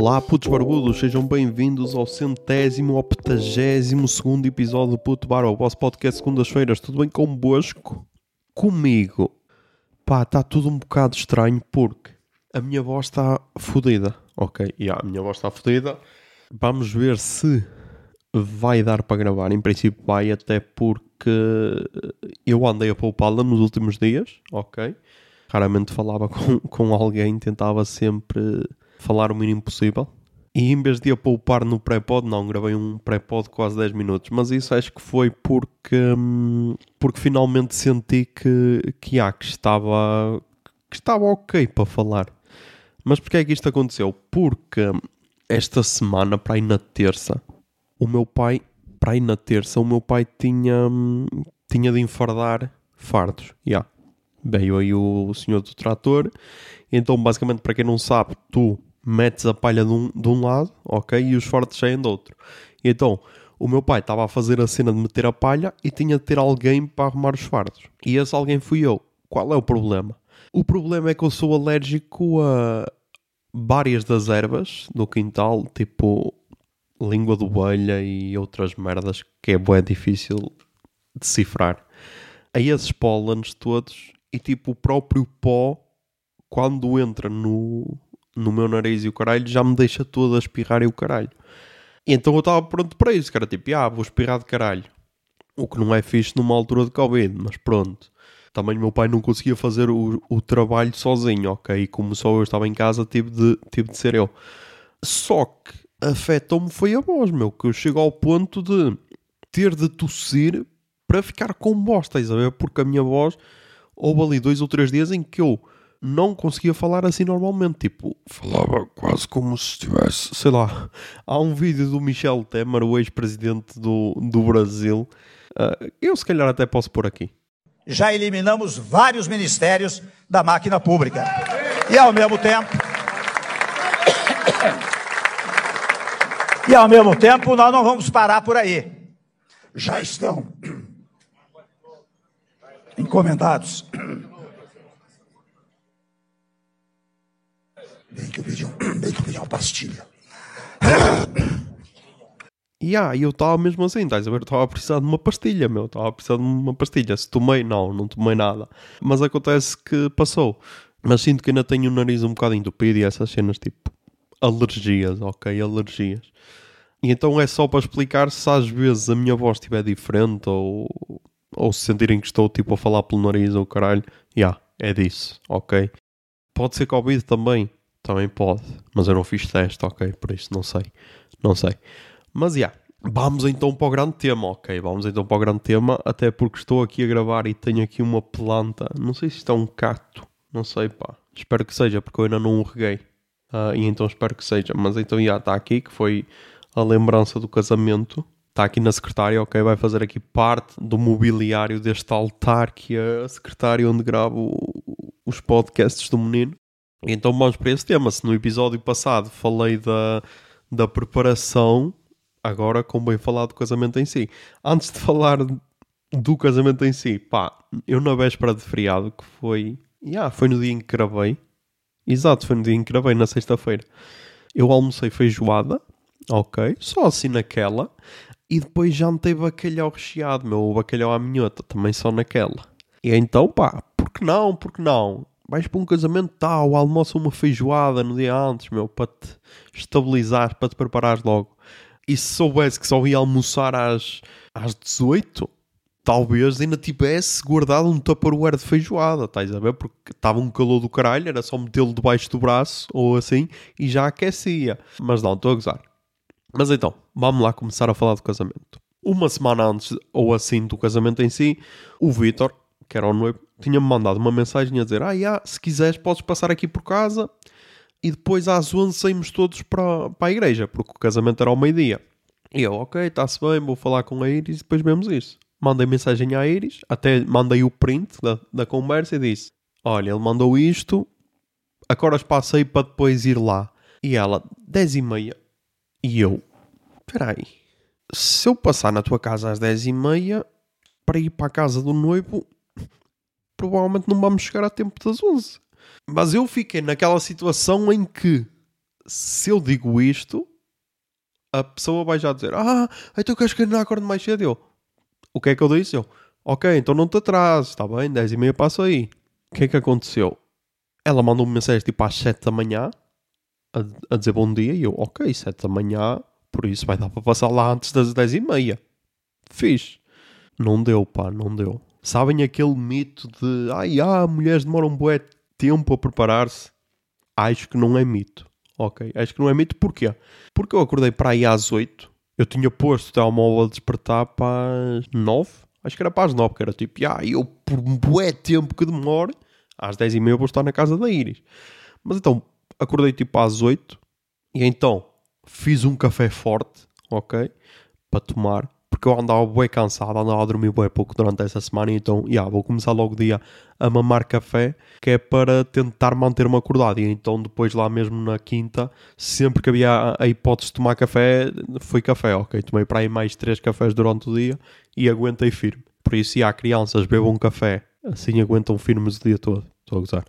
Olá, putos barbudos, sejam bem-vindos ao centésimo, octagésimo segundo episódio do Puto Bar, o vosso podcast segundas-feiras. Tudo bem convosco? Comigo? Pá, está tudo um bocado estranho porque a minha voz está fodida. Ok, yeah, a minha voz está fodida. Vamos ver se vai dar para gravar. Em princípio vai, até porque eu andei a poupá-la nos últimos dias, ok? Raramente falava com, com alguém, tentava sempre falar o mínimo possível. E em vez de a poupar no pré-pod, não, gravei um pré-pod quase 10 minutos. Mas isso acho que foi porque, hum, porque finalmente senti que, que, ah, que, estava, que estava ok para falar. Mas porquê é que isto aconteceu? Porque esta semana, para ir na terça, o meu pai, para ir na terça, o meu pai tinha, hum, tinha de enfardar fardos. Yeah. Veio aí o senhor do trator. Então, basicamente, para quem não sabe, tu metes a palha de um, de um lado, ok? E os fardos saem do outro. Então, o meu pai estava a fazer a cena de meter a palha e tinha de ter alguém para arrumar os fardos. E esse alguém fui eu. Qual é o problema? O problema é que eu sou alérgico a várias das ervas do quintal, tipo língua de ovelha e outras merdas que é bem difícil decifrar. A esses pólenes todos e tipo o próprio pó quando entra no, no meu nariz e o caralho já me deixa todo a espirrar e o caralho. E então eu estava pronto para isso, cara, tipo, ah, vou espirrar de caralho. O que não é fixe numa altura de Covid, mas pronto. Também meu pai não conseguia fazer o, o trabalho sozinho, ok? E como só eu estava em casa, tive de, tive de ser eu. Só que afetou-me foi a voz, meu, que eu chego ao ponto de ter de tossir para ficar com bosta, estás a ver? Porque a minha voz, houve ali dois ou três dias em que eu não conseguia falar assim normalmente. Tipo, falava quase como se estivesse, sei lá. Há um vídeo do Michel Temer, o ex-presidente do, do Brasil. Uh, eu, se calhar, até posso pôr aqui. Já eliminamos vários ministérios da máquina pública. E ao mesmo tempo. E ao mesmo tempo, nós não vamos parar por aí. Já estão encomendados Bem que eu pedi, um, bem que eu pedi uma pastilha. E ah, eu estava mesmo assim, estás a ver? Estava a precisar de uma pastilha, meu. Estava a precisar de uma pastilha. Se tomei, não, não tomei nada. Mas acontece que passou. Mas sinto que ainda tenho o nariz um bocado entupido e essas cenas tipo alergias, ok? Alergias. E então é só para explicar se às vezes a minha voz estiver diferente ou, ou se sentirem que estou tipo a falar pelo nariz ou caralho. Já, yeah, é disso, ok? Pode ser Covid também, também pode, mas eu não fiz teste, ok? Por isso não sei, não sei. Mas já, yeah, vamos então para o grande tema, ok? Vamos então para o grande tema, até porque estou aqui a gravar e tenho aqui uma planta, não sei se isto é um cacto, não sei pá. Espero que seja, porque eu ainda não o reguei. Uh, e então espero que seja. Mas então já está aqui, que foi a lembrança do casamento. Está aqui na secretária, ok? Vai fazer aqui parte do mobiliário deste altar que é a secretária onde gravo os podcasts do menino. Então vamos para esse tema. Se no episódio passado falei da, da preparação, agora convém falar do casamento em si. Antes de falar do casamento em si, pá, eu na véspera de feriado, que foi. Yeah, foi no dia em que gravei. Exato, foi no dia em que gravei, na sexta-feira. Eu almocei feijoada, ok, só assim naquela. E depois já jantei bacalhau recheado, meu, bacalhau à minhota, também só naquela. E então, pá, por que não, por que não? Vais para um casamento tal, almoça uma feijoada no dia antes, meu, para te estabilizar, para te preparares logo. E se soubesse que só ia almoçar às, às 18, talvez ainda tivesse guardado um tupperware de feijoada, estás a ver? Porque estava um calor do caralho, era só metê-lo debaixo do braço ou assim e já aquecia. Mas não, estou a gozar. Mas então, vamos lá começar a falar do casamento. Uma semana antes ou assim do casamento em si, o Vitor, que era o noivo, tinha-me mandado uma mensagem a dizer: Ah, yeah, se quiseres, podes passar aqui por casa e depois às 11 saímos todos para, para a igreja, porque o casamento era ao meio-dia. E eu, ok, está-se bem, vou falar com a Iris e depois vemos isso. Mandei mensagem à Iris, até mandei o print da, da conversa e disse: Olha, ele mandou isto, agora passei para depois ir lá. E ela, 10 e meia. E eu, peraí, se eu passar na tua casa às 10 e meia para ir para a casa do noivo, provavelmente não vamos chegar a tempo das 11. Mas eu fiquei naquela situação em que se eu digo isto, a pessoa vai já dizer: Ah, então queres que eu não acorde mais cedo? Eu, o que é que eu disse? Eu, ok, então não te atrases, está bem, 10 e meia passo aí. O que é que aconteceu? Ela mandou-me mensagem tipo às 7 da manhã a, a, dizer bom dia e eu, ok, 7 da manhã, por isso vai dar para passar lá antes das 10 e meia. Fiz. Não deu, pá, não deu. Sabem aquele mito de ai, ah, mulheres demoram um bué tempo a preparar-se? Acho que não é mito. Ok, acho que não é mito. Porquê? Porque eu acordei para aí às 8. Eu tinha posto o telemóvel a despertar para as 9. Acho que era para as 9, que era tipo, ah, eu por um bué tempo que demore, às 10 e meia vou estar na casa da Iris. Mas então, acordei tipo às 8 e então fiz um café forte, ok? Para tomar porque eu andava bem cansado, andava a dormir bem pouco durante essa semana, então, yeah, vou começar logo o dia a mamar café, que é para tentar manter-me acordado, e então depois lá mesmo na quinta, sempre que havia a hipótese de tomar café, foi café, ok, tomei para aí mais três cafés durante o dia, e aguentei firme. Por isso, há crianças bebam café, assim aguentam firmes o dia todo, estou a gozar.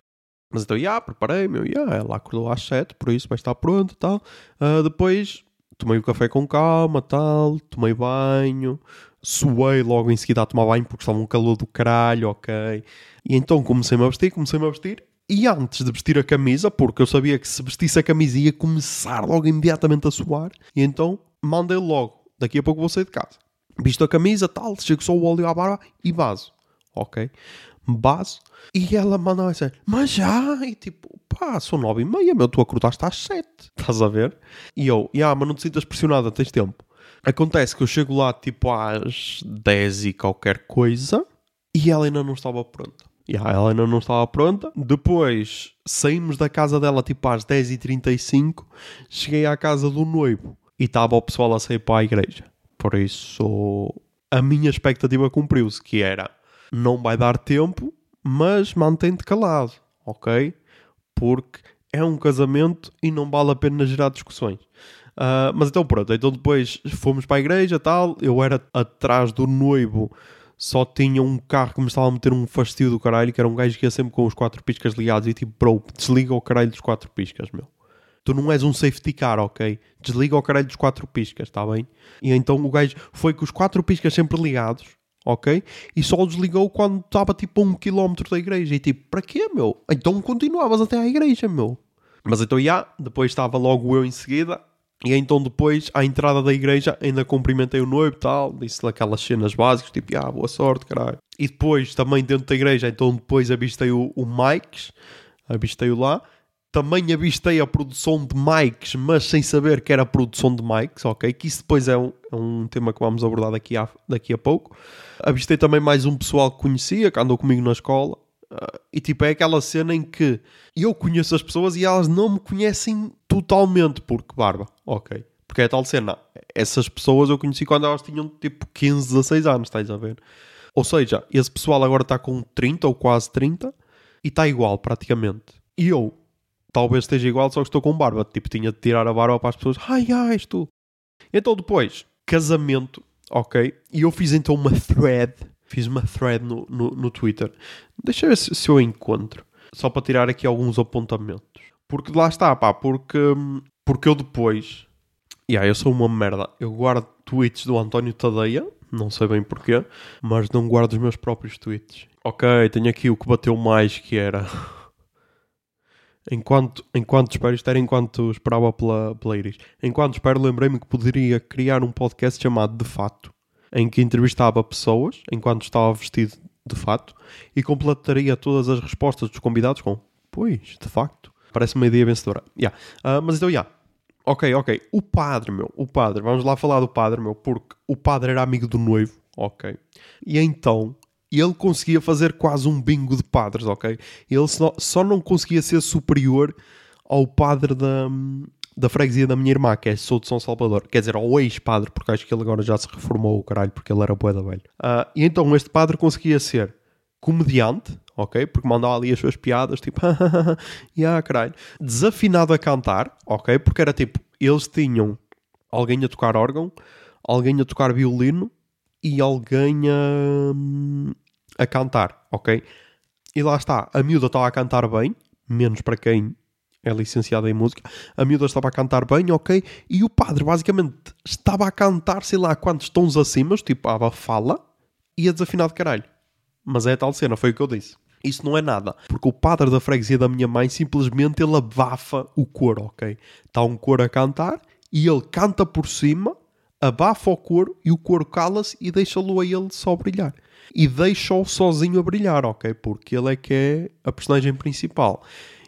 Mas então, já, yeah, preparei-me, yeah, ela acordou às sete, por isso vai estar pronto e tal. Uh, depois tomei o café com calma, tal, tomei banho, suei logo em seguida a tomar banho porque estava um calor do caralho, ok. E então comecei-me a vestir, comecei-me a vestir. E antes de vestir a camisa, porque eu sabia que se vestisse a camisa ia começar logo imediatamente a suar, e então mandei logo, daqui a pouco vou sair de casa. Visto a camisa, tal, chego só o óleo à barba e vaso, ok? Vaso. E ela mandou assim, mas já, e tipo, pá, são nove e meia, meu, tu acordaste às sete. Estás a ver? E eu, ah, mas não te sintas pressionada, tens tempo. Acontece que eu chego lá tipo às dez e qualquer coisa e ela ainda não estava pronta. E ela ainda não estava pronta. Depois saímos da casa dela tipo às 10h35. Cheguei à casa do noivo e estava o pessoal a sair para a igreja. Por isso, a minha expectativa cumpriu-se, que era não vai dar tempo, mas mantém-te calado, ok? porque é um casamento e não vale a pena gerar discussões. Uh, mas então pronto, então depois fomos para a igreja tal, eu era atrás do noivo, só tinha um carro que me estava a meter um fastio do caralho, que era um gajo que ia sempre com os quatro piscas ligados e tipo, bro, desliga o caralho dos quatro piscas, meu. Tu não és um safety car, ok? Desliga o caralho dos quatro piscas, está bem? E então o gajo foi com os quatro piscas sempre ligados ok? E só desligou quando estava tipo a um quilómetro da igreja. E tipo, para quê, meu? Então continuavas até à igreja, meu. Mas então, já, depois estava logo eu em seguida. E então depois, à entrada da igreja, ainda cumprimentei o noivo e tal. Disse-lhe aquelas cenas básicas, tipo, ah, boa sorte, caralho. E depois, também dentro da igreja, então depois avistei o, o Mikes. Avistei-o lá. Também avistei a produção de mics, mas sem saber que era produção de mics, ok? Que isso depois é um, é um tema que vamos abordar daqui a, daqui a pouco. Avistei também mais um pessoal que conhecia, que andou comigo na escola. Uh, e tipo, é aquela cena em que eu conheço as pessoas e elas não me conhecem totalmente, porque barba, ok? Porque é tal cena. Essas pessoas eu conheci quando elas tinham tipo 15, 16 anos, estás a ver? Ou seja, esse pessoal agora está com 30 ou quase 30 e está igual praticamente. E eu talvez esteja igual, só que estou com barba. Tipo, tinha de tirar a barba para as pessoas. Ai, ai, tu. Então depois, casamento, ok? E eu fiz então uma thread. Fiz uma thread no, no, no Twitter. Deixa eu ver se, se, eu encontro. Só para tirar aqui alguns apontamentos. Porque lá está, pá. Porque, porque eu depois... Yeah, eu sou uma merda. Eu guardo tweets do António Tadeia. Não sei bem porquê. Mas não guardo os meus próprios tweets. Ok, tenho aqui o que bateu mais, que era... Enquanto, enquanto espero, isto era enquanto esperava pela, pela Iris. Enquanto espero, lembrei-me que poderia criar um podcast chamado De Fato, em que entrevistava pessoas enquanto estava vestido de fato e completaria todas as respostas dos convidados com Pois, de facto. Parece uma ideia vencedora. Yeah. Uh, mas então, já. Yeah. Ok, ok. O padre, meu. O padre. Vamos lá falar do padre, meu. Porque o padre era amigo do noivo. Ok. E então ele conseguia fazer quase um bingo de padres, ok? Ele só, só não conseguia ser superior ao padre da, da freguesia da minha irmã, que é Sou de São Salvador. Quer dizer, ao ex-padre, porque acho que ele agora já se reformou o caralho, porque ele era boeda velho. Uh, e então este padre conseguia ser comediante, ok? Porque mandava ali as suas piadas, tipo, yeah, caralho. Desafinado a cantar, ok? Porque era tipo, eles tinham alguém a tocar órgão, alguém a tocar violino e alguém a, a cantar, ok? E lá está, a miúda estava a cantar bem, menos para quem é licenciada em música. A miúda estava a cantar bem, ok. E o padre, basicamente, estava a cantar, sei lá, quantos tons acima, tipo, a fala, e a desafinar de caralho. Mas é tal cena, foi o que eu disse. Isso não é nada. Porque o padre da freguesia da minha mãe simplesmente ele abafa o coro, ok? Está um coro a cantar e ele canta por cima, abafa o coro e o coro cala-se e deixa-lo a ele só brilhar. E deixa-o sozinho a brilhar, ok? Porque ele é que é a personagem principal.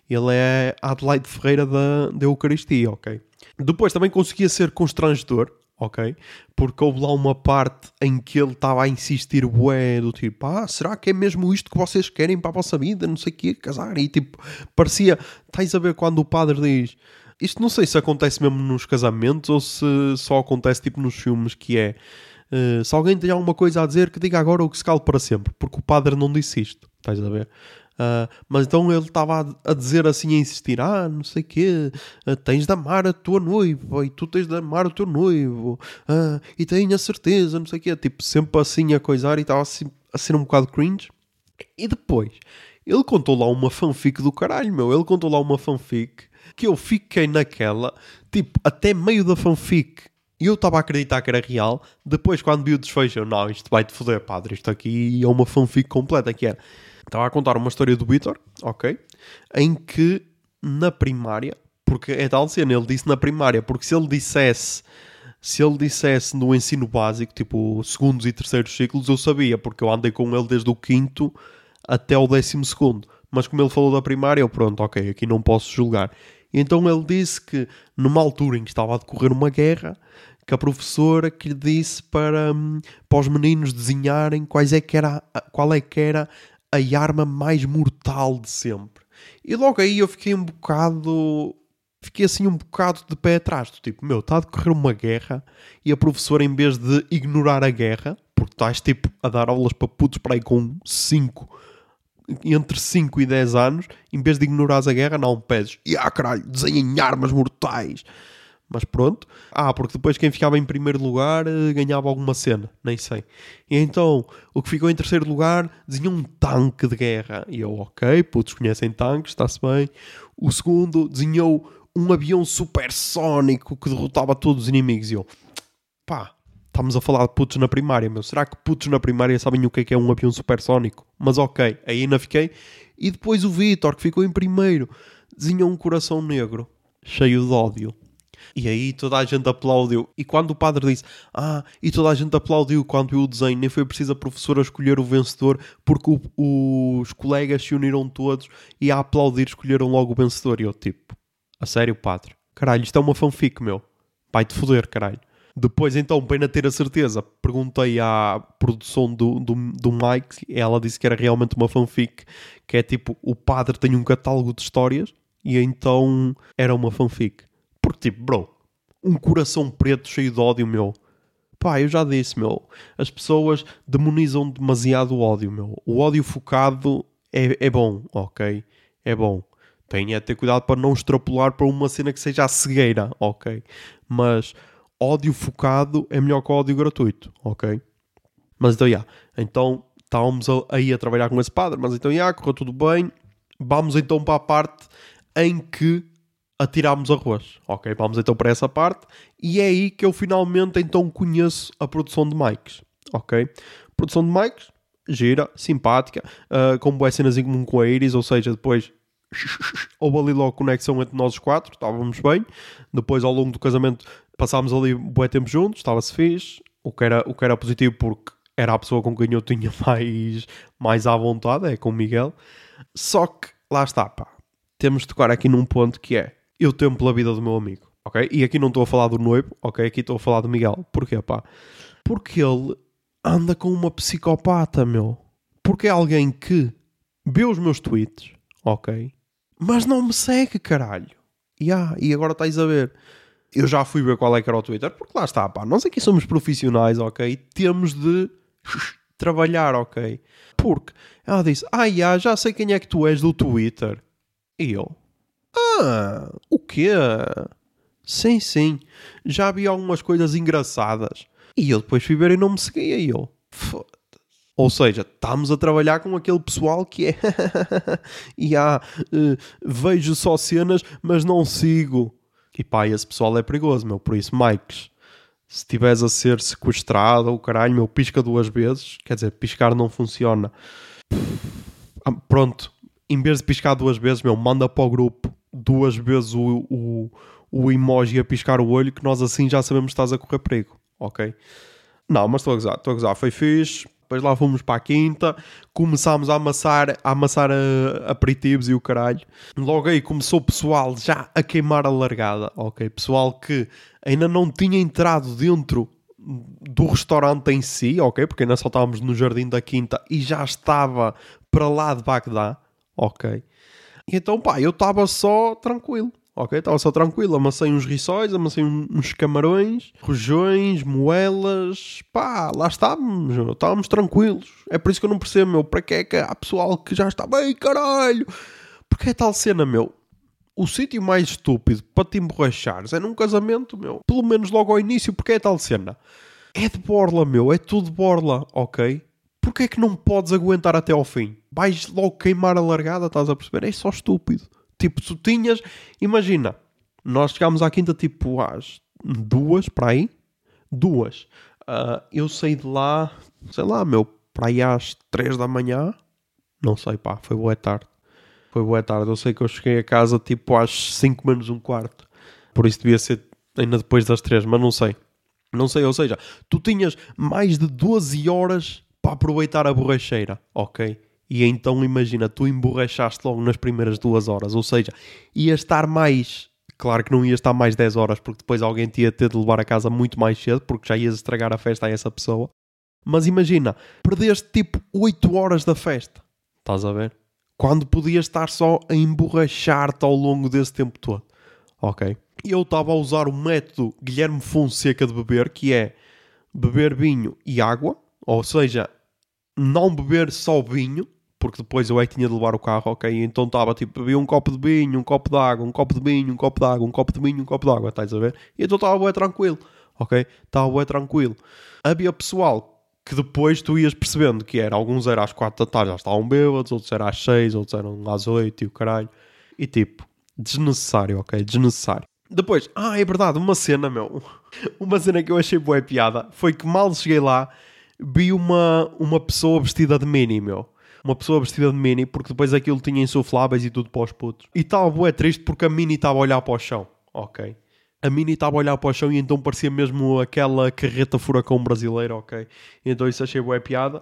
Ele é Adelaide Ferreira da, da Eucaristia, ok? Depois também conseguia ser constrangedor, ok? Porque houve lá uma parte em que ele estava a insistir, bué, do tipo, ah, será que é mesmo isto que vocês querem para a vossa vida? Não sei o quê, casar. E tipo, parecia, estás a ver quando o padre diz, isto não sei se acontece mesmo nos casamentos ou se só acontece tipo nos filmes, que é, uh, se alguém tem alguma coisa a dizer, que diga agora ou que se cale para sempre, porque o padre não disse isto, estás a ver? Uh, mas então ele estava a, dizer assim, a insistir: Ah, não sei o quê, uh, tens de amar a tua noiva e tu tens de amar o teu noivo, uh, e tenho a certeza, não sei o quê. Tipo, sempre assim a coisar e estava assim, a ser um bocado cringe. E depois, ele contou lá uma fanfic do caralho, meu. Ele contou lá uma fanfic que eu fiquei naquela, tipo, até meio da fanfic. E eu estava a acreditar que era real. Depois, quando vi o desfecho, eu, não, isto vai-te foder, padre. Isto aqui é uma fanfic completa que era. Estava a contar uma história do Vitor, ok? Em que na primária, porque é tal cena, ele disse na primária, porque se ele dissesse se ele dissesse no ensino básico, tipo segundos e terceiros ciclos, eu sabia, porque eu andei com ele desde o quinto até o décimo segundo. Mas como ele falou da primária, eu pronto, ok, aqui não posso julgar. Então ele disse que numa altura em que estava a decorrer uma guerra, que a professora que lhe disse para, hum, para os meninos desenharem quais é que era, qual é que era a arma mais mortal de sempre. E logo aí eu fiquei um bocado. Fiquei assim um bocado de pé atrás. Do tipo, meu, está a decorrer uma guerra e a professora, em vez de ignorar a guerra, porque estás tipo a dar aulas para putos para aí com 5, entre 5 e 10 anos, em vez de ignorares a guerra, não, pedes, e ah caralho, desenhem armas mortais mas pronto. Ah, porque depois quem ficava em primeiro lugar eh, ganhava alguma cena, nem sei. E então, o que ficou em terceiro lugar dizia um tanque de guerra. E eu, ok, putos conhecem tanques, está-se bem. O segundo desenhou um avião supersónico que derrotava todos os inimigos. E eu, pá, estamos a falar de putos na primária, meu. Será que putos na primária sabem o que é que é um avião supersónico? Mas ok, aí ainda fiquei. E depois o Vitor, que ficou em primeiro, desenhou um coração negro, cheio de ódio. E aí toda a gente aplaudiu. E quando o padre disse, ah, e toda a gente aplaudiu quando viu o desenho, nem foi preciso a professora escolher o vencedor, porque o, os colegas se uniram todos e a aplaudir escolheram logo o vencedor. E eu, tipo, a sério, padre? Caralho, isto é uma fanfic, meu. Vai-te foder, caralho. Depois, então, bem a ter a certeza, perguntei à produção do, do, do Mike ela disse que era realmente uma fanfic, que é tipo, o padre tem um catálogo de histórias e então era uma fanfic. Porque, tipo, bro, um coração preto cheio de ódio, meu. Pá, eu já disse, meu. As pessoas demonizam demasiado o ódio, meu. O ódio focado é, é bom, ok? É bom. Tenha ter cuidado para não extrapolar para uma cena que seja a cegueira, ok? Mas ódio focado é melhor que ódio gratuito, ok? Mas então. Yeah. Então, estávamos aí a trabalhar com esse padre, mas então, yeah, correu tudo bem. Vamos então para a parte em que atirámos arroz. Ok, vamos então para essa parte. E é aí que eu finalmente então conheço a produção de mics. Ok? Produção de mics, gira, simpática, uh, com boas cenas em comum com a Iris, ou seja, depois houve ali logo conexão entre nós os quatro, estávamos bem. Depois, ao longo do casamento, passámos ali bué tempo juntos, estava-se fixe, o que, era, o que era positivo porque era a pessoa com quem eu tinha mais, mais à vontade, é com o Miguel. Só que, lá está, pá, temos de tocar aqui num ponto que é eu temo pela vida do meu amigo, ok? E aqui não estou a falar do noivo, ok? Aqui estou a falar do Miguel. Porquê, pá? Porque ele anda com uma psicopata, meu. Porque é alguém que vê os meus tweets, ok? Mas não me segue, caralho. Yeah, e agora estás a ver. Eu já fui ver qual é que era o Twitter, porque lá está, pá. Nós aqui somos profissionais, ok? Temos de trabalhar, ok? Porque ela disse: Ah, já sei quem é que tu és do Twitter. E eu, ah, o quê? Sim, sim. Já havia algumas coisas engraçadas. E eu depois fui ver e não me seguia. E eu. Ou seja, estamos a trabalhar com aquele pessoal que é e há uh, vejo só cenas, mas não sigo. E pá, esse pessoal é perigoso, meu. Por isso, Mikes, se estiveres a ser sequestrado ou caralho, meu, pisca duas vezes. Quer dizer, piscar não funciona. Ah, pronto, em vez de piscar duas vezes, meu, manda para o grupo duas vezes o, o, o emoji a piscar o olho, que nós assim já sabemos que estás a correr perigo, ok? Não, mas estou a gozar, estou a gozar, foi fixe. Depois lá fomos para a quinta, começámos a amassar, a amassar a, eh, aperitivos e o caralho. Logo aí começou o pessoal já a queimar a largada, ok? Pessoal que ainda não tinha entrado dentro do restaurante em si, ok? Porque ainda só estávamos no Jardim da Quinta e já estava para lá de Bagdá, ok? Então, pá, eu estava só tranquilo. Ok, estava só tranquilo, amassei uns riçóis, amassei uns camarões, rojões, moelas, pá, lá estávamos, estávamos tranquilos. É por isso que eu não percebo, meu, para que é que há pessoal que já está bem, caralho? Porque é tal cena, meu, o sítio mais estúpido para te emborrachares é num casamento, meu, pelo menos logo ao início, porque é tal cena. É de borla, meu, é tudo borla, ok? Porquê é que não podes aguentar até ao fim? Vais logo queimar a largada, estás a perceber? É só estúpido. Tipo, tu tinhas. Imagina, nós chegámos à quinta tipo às duas, para aí. Duas. Uh, eu saí de lá, sei lá, meu, para aí às três da manhã. Não sei, pá, foi boa tarde. Foi boa tarde. Eu sei que eu cheguei a casa tipo às cinco menos um quarto. Por isso devia ser ainda depois das três, mas não sei. Não sei, ou seja, tu tinhas mais de 12 horas para aproveitar a borracheira, ok? E então imagina, tu emborrachaste logo nas primeiras duas horas, ou seja, ias estar mais. Claro que não ias estar mais 10 horas, porque depois alguém te ia ter de levar a casa muito mais cedo, porque já ias estragar a festa a essa pessoa. Mas imagina, perdeste tipo 8 horas da festa. Estás a ver? Quando podias estar só a emborrachar-te ao longo desse tempo todo. Ok? E eu estava a usar o método Guilherme Fonseca de beber, que é beber vinho e água, ou seja, não beber só vinho, porque depois eu é que tinha de levar o carro, ok? Então estava tipo, bebia um copo de vinho, um copo de água, um copo de vinho, um copo de água, um copo de vinho, um copo de água, estás a ver? E então estava bem tranquilo, ok? Estava bem tranquilo. Havia pessoal que depois tu ias percebendo que era, alguns eram às 4 da tarde, já estavam bêbados, outros eram às 6, outros eram às 8 e o caralho. E tipo, desnecessário, ok? Desnecessário. Depois, ah, é verdade, uma cena, meu. Uma cena que eu achei boa piada foi que mal cheguei lá, vi uma, uma pessoa vestida de mini, meu uma pessoa vestida de mini, porque depois aquilo tinha insufláveis e tudo para os putos. E estava bué triste porque a mini estava a olhar para o chão, ok? A mini estava a olhar para o chão e então parecia mesmo aquela carreta furacão brasileira, ok? Então isso achei bué piada.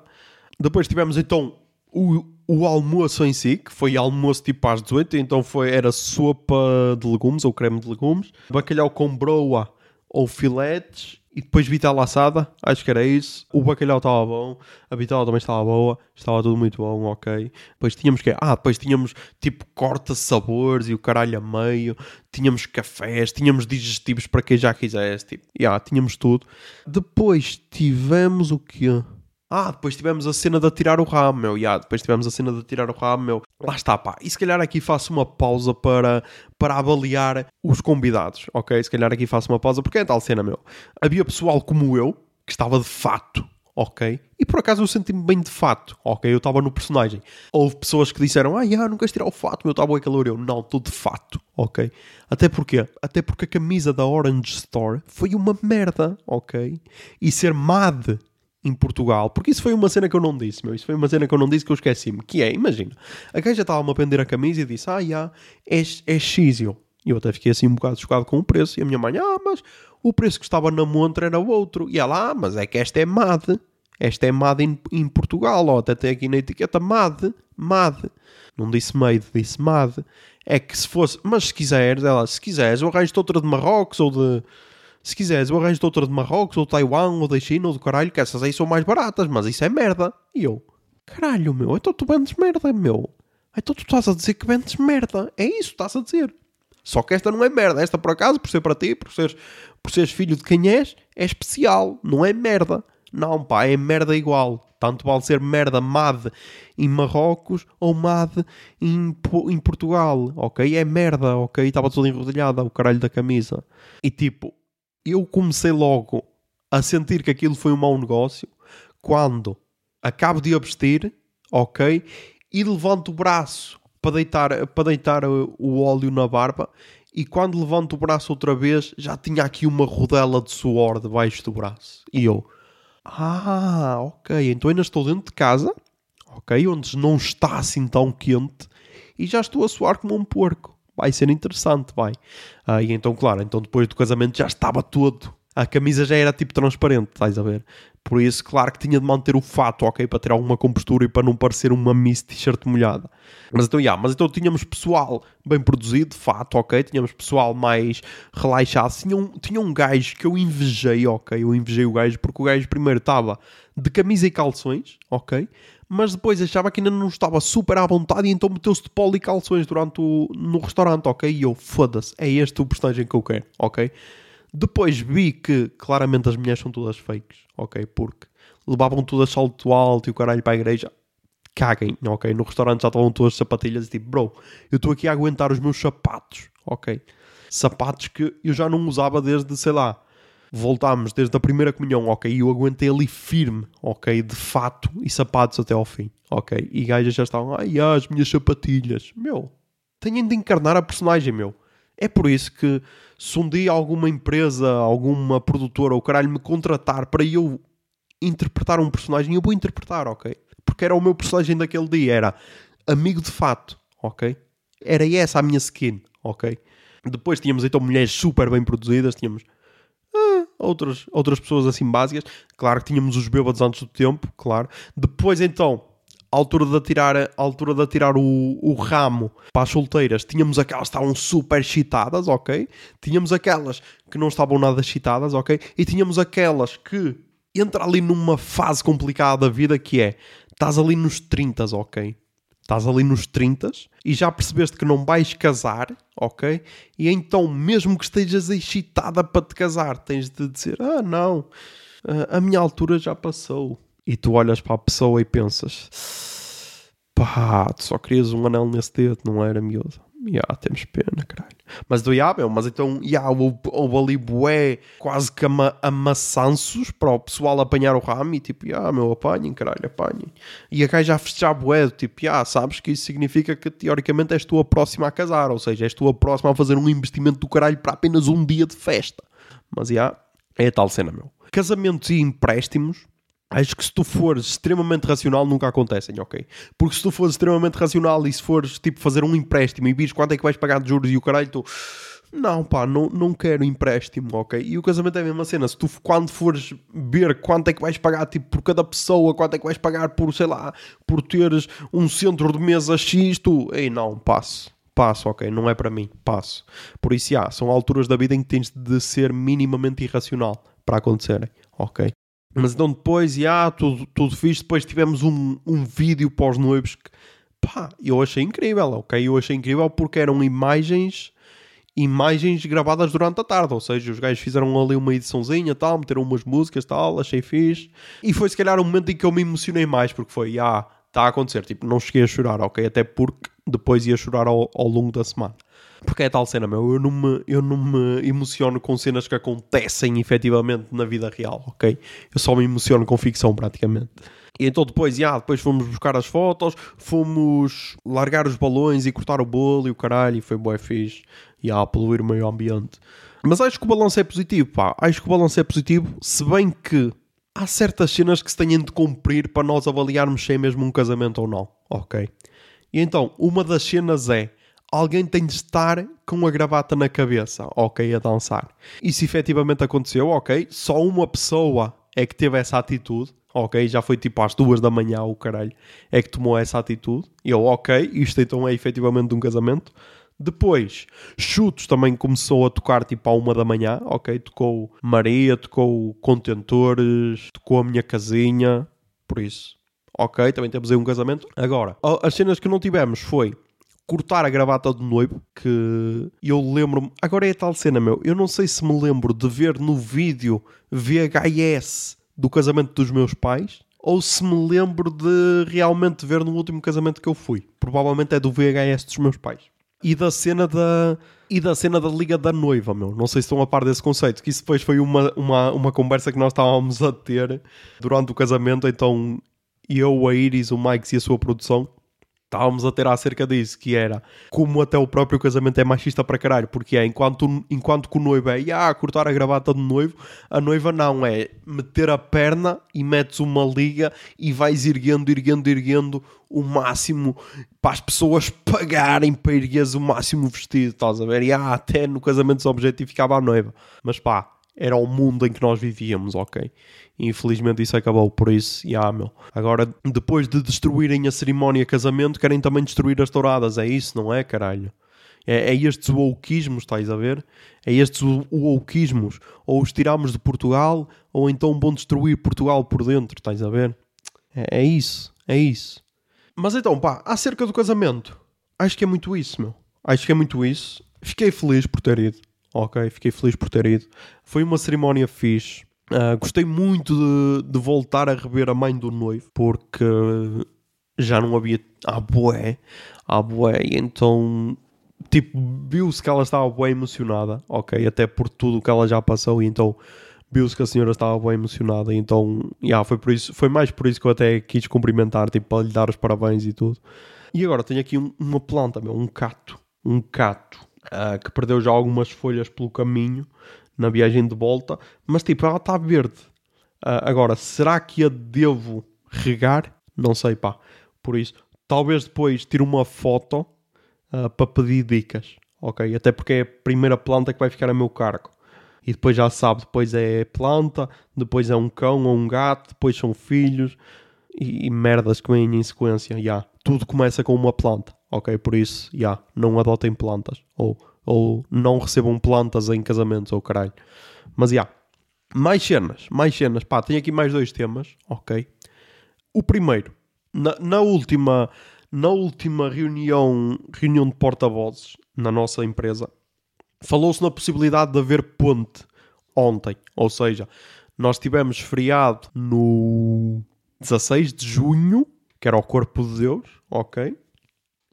Depois tivemos então o, o almoço em si, que foi almoço tipo às 18, então foi, era sopa de legumes ou creme de legumes, bacalhau com broa ou filetes e depois vitela assada, acho que era isso. O bacalhau estava bom, a vitela também estava boa, estava tudo muito bom, ok. Depois tínhamos que. Ah, depois tínhamos tipo corta-sabores e o caralho a meio. Tínhamos cafés, tínhamos digestivos para quem já quisesse. Tipo, yeah, tínhamos tudo. Depois tivemos o quê? Ah, depois tivemos a cena de tirar o ramo, meu. Yeah, depois tivemos a cena de tirar o ramo, meu. Lá está, pá. E se calhar aqui faço uma pausa para, para avaliar os convidados, ok? Se calhar aqui faço uma pausa, porque é tal cena, meu. Havia pessoal como eu, que estava de fato, ok? E por acaso eu senti-me bem de fato, ok? Eu estava no personagem. Houve pessoas que disseram, ah, yeah, não queres tirar o fato, meu, estava bem calor. Eu, não, estou de fato, ok? Até porque, até porque a camisa da Orange Store foi uma merda, ok? E ser mad em Portugal, porque isso foi uma cena que eu não disse, meu. Isso foi uma cena que eu não disse que eu esqueci-me. Que é, imagina, a gaja estava-me a prender a camisa e disse: Ah, já, é, é X. E eu, eu até fiquei assim um bocado chocado com o preço. E a minha mãe: Ah, mas o preço que estava na montra era outro. E ela: Ah, mas é que esta é MAD. Esta é MAD em, em Portugal. Ó, até tem aqui na etiqueta MAD. MAD. Não disse made, disse MAD. É que se fosse, mas se quiseres, ela, se quiseres, eu arranjo-te outra de Marrocos ou de se quiseres, eu arranjo outra de Marrocos, ou Taiwan, ou da China, ou do caralho, que essas aí são mais baratas, mas isso é merda. E eu, caralho, meu, então tu vendes merda, meu. Então tu estás a dizer que vendes merda. É isso que estás a dizer. Só que esta não é merda. Esta, por acaso, por ser para ti, por seres, por seres filho de quem és, é especial. Não é merda. Não, pá, é merda igual. Tanto vale ser merda MAD em Marrocos ou MAD em, em Portugal, ok? É merda, ok? Estava tudo enrodilhada, o caralho da camisa. E tipo, eu comecei logo a sentir que aquilo foi um mau negócio quando acabo de abster, ok? E levanto o braço para deitar, para deitar o óleo na barba. E quando levanto o braço outra vez, já tinha aqui uma rodela de suor debaixo do braço. E eu, ah, ok, então ainda estou dentro de casa, ok, onde não está assim tão quente e já estou a suar como um porco. Vai ser interessante, vai. Ah, e então, claro, então depois do casamento já estava todo. A camisa já era tipo transparente, estás a ver? Por isso, claro que tinha de manter o fato, ok? Para ter alguma compostura e para não parecer uma Miss T-shirt molhada. Mas então, yeah, mas então tínhamos pessoal bem produzido, de fato, ok? Tínhamos pessoal mais relaxado. Tinha um, tinha um gajo que eu invejei, ok? Eu invejei o gajo porque o gajo primeiro estava de camisa e calções, ok? Mas depois achava que ainda não estava super à vontade e então meteu-se de polo e calções durante o, no restaurante, ok? E eu, foda-se, é este o personagem que eu quero, ok? Depois vi que claramente as mulheres são todas fakes, ok? Porque levavam todas salto alto e o caralho para a igreja. Caguem, ok? No restaurante já estavam todas sapatilhas e tipo, bro, eu estou aqui a aguentar os meus sapatos, ok? Sapatos que eu já não usava desde, sei lá, voltámos desde a primeira comunhão, ok? Eu aguentei ali firme, ok? De fato e sapatos até ao fim, ok? E gajas já estavam, ai, as minhas sapatilhas. Meu, tenho de encarnar a personagem, meu. É por isso que se um dia alguma empresa, alguma produtora ou caralho me contratar para eu interpretar um personagem, eu vou interpretar, ok? Porque era o meu personagem daquele dia, era amigo de fato, ok? Era essa a minha skin, ok? Depois tínhamos então mulheres super bem produzidas, tínhamos outras, outras pessoas assim básicas. Claro que tínhamos os bêbados antes do tempo, claro. Depois então à altura de atirar, à altura de atirar o, o ramo para as solteiras, tínhamos aquelas que estavam super excitadas, ok? Tínhamos aquelas que não estavam nada excitadas, ok? E tínhamos aquelas que entra ali numa fase complicada da vida que é, estás ali nos 30, ok? Estás ali nos 30 e já percebeste que não vais casar, ok? E então, mesmo que estejas excitada para te casar, tens de dizer: Ah, não, a minha altura já passou e tu olhas para a pessoa e pensas: pá, tu só querias um anel nesse dedo, não era miúdo? Yeah, temos pena, caralho. Mas do yeah, meu, mas então, yeah, houve, houve ali quase que ama, amassanços para o pessoal apanhar o ramo e tipo, yeah, meu, apanhem, caralho, apanhem. E a gaja a festejar bué, tipo, yeah, sabes que isso significa que teoricamente és tu a próxima a casar, ou seja, és tu a próxima a fazer um investimento do caralho para apenas um dia de festa. Mas yeah, é a tal cena, meu. Casamentos e empréstimos Acho que se tu fores extremamente racional nunca acontecem, ok? Porque se tu fores extremamente racional e se fores tipo fazer um empréstimo e vires quanto é que vais pagar de juros e o caralho, tu não pá, não, não quero empréstimo, ok? E o casamento é a mesma cena. Se tu quando fores ver quanto é que vais pagar tipo por cada pessoa, quanto é que vais pagar por, sei lá, por teres um centro de mesa X, tu, ei não, passo. Passo, ok, não é para mim, passo. Por isso, já, são alturas da vida em que tens de ser minimamente irracional para acontecerem, ok? Mas então depois, já, tudo, tudo fiz. Depois tivemos um, um vídeo para os noivos que, pá, eu achei incrível, ok? Eu achei incrível porque eram imagens, imagens gravadas durante a tarde. Ou seja, os gajos fizeram ali uma ediçãozinha, tal, meteram umas músicas, tal, achei fixe. E foi se calhar o momento em que eu me emocionei mais, porque foi, já, está a acontecer. Tipo, não cheguei a chorar, ok? Até porque depois ia chorar ao, ao longo da semana. Porque é tal cena, meu. Eu não, me, eu não me emociono com cenas que acontecem efetivamente na vida real, ok? Eu só me emociono com ficção, praticamente. E então depois, yeah, depois fomos buscar as fotos, fomos largar os balões e cortar o bolo e o caralho, e foi bué fixe. E yeah, poluir o meio ambiente. Mas acho que o balanço é positivo, pá. Acho que o balanço é positivo, se bem que há certas cenas que se têm de cumprir para nós avaliarmos se é mesmo um casamento ou não, ok? E então, uma das cenas é alguém tem de estar com a gravata na cabeça, ok, a dançar. Isso efetivamente aconteceu, ok, só uma pessoa é que teve essa atitude, ok, já foi tipo às duas da manhã, o caralho, é que tomou essa atitude, e eu, ok, isto então é efetivamente um casamento. Depois, Chutos também começou a tocar tipo à uma da manhã, ok, tocou Maria, tocou Contentores, tocou a minha casinha, por isso, ok, também temos aí um casamento. Agora, as cenas que não tivemos foi cortar a gravata do noivo, que eu lembro-me. Agora é a tal cena, meu. Eu não sei se me lembro de ver no vídeo VHS do casamento dos meus pais ou se me lembro de realmente ver no último casamento que eu fui. Provavelmente é do VHS dos meus pais. E da cena da. E da cena da Liga da Noiva, meu. Não sei se estão a par desse conceito. Que isso depois foi uma, uma, uma conversa que nós estávamos a ter durante o casamento. Então eu, a Iris, o Mike e a sua produção estávamos a ter acerca disso, que era como até o próprio casamento é machista para caralho, porque é enquanto, enquanto que o noivo é ah, cortar a gravata do noivo, a noiva não, é meter a perna e metes uma liga e vais erguendo, erguendo, erguendo o máximo para as pessoas pagarem para ergueres o máximo vestido, estás a ver? E ah, até no casamento se objetificava a noiva, mas pá, era o mundo em que nós vivíamos, ok? infelizmente isso acabou por isso. E ah, meu. Agora, depois de destruírem a cerimónia casamento, querem também destruir as touradas. É isso, não é, caralho? É, é estes wokeismos, estás a ver? É estes wokeismos. Ou os tiramos de Portugal, ou então vão destruir Portugal por dentro, estás a ver? É, é isso, é isso. Mas então, pá, acerca do casamento, acho que é muito isso, meu. Acho que é muito isso. Fiquei feliz por ter ido. Ok, fiquei feliz por ter ido. Foi uma cerimónia fixe. Uh, gostei muito de, de, voltar a rever a mãe do noivo, porque já não havia a boé, a boé, então tipo, viu-se que ela estava bem emocionada, ok, até por tudo o que ela já passou, e então viu-se que a senhora estava bem emocionada, então, yeah, foi, por isso, foi mais por isso que eu até quis cumprimentar, tipo, para lhe dar os parabéns e tudo. E agora tenho aqui um, uma planta, meu, um cato, um cato, uh, que perdeu já algumas folhas pelo caminho, na viagem de volta, mas tipo, ela está verde. Uh, agora, será que a devo regar? Não sei, pá. Por isso, talvez depois tire uma foto uh, para pedir dicas, ok? Até porque é a primeira planta que vai ficar a meu cargo. E depois já sabe, depois é planta, depois é um cão ou um gato, depois são filhos e, e merdas que vêm em sequência. Yeah. Tudo começa com uma planta, ok? Por isso, yeah, não adotem plantas. Ou ou não recebam plantas em casamentos ou caralho. Mas já. Yeah. Mais cenas, mais cenas. Pá, tenho aqui mais dois temas, ok? O primeiro, na, na última, na última reunião, reunião de porta-vozes na nossa empresa, falou-se na possibilidade de haver ponte ontem. Ou seja, nós tivemos feriado no 16 de junho, que era o Corpo de Deus, ok?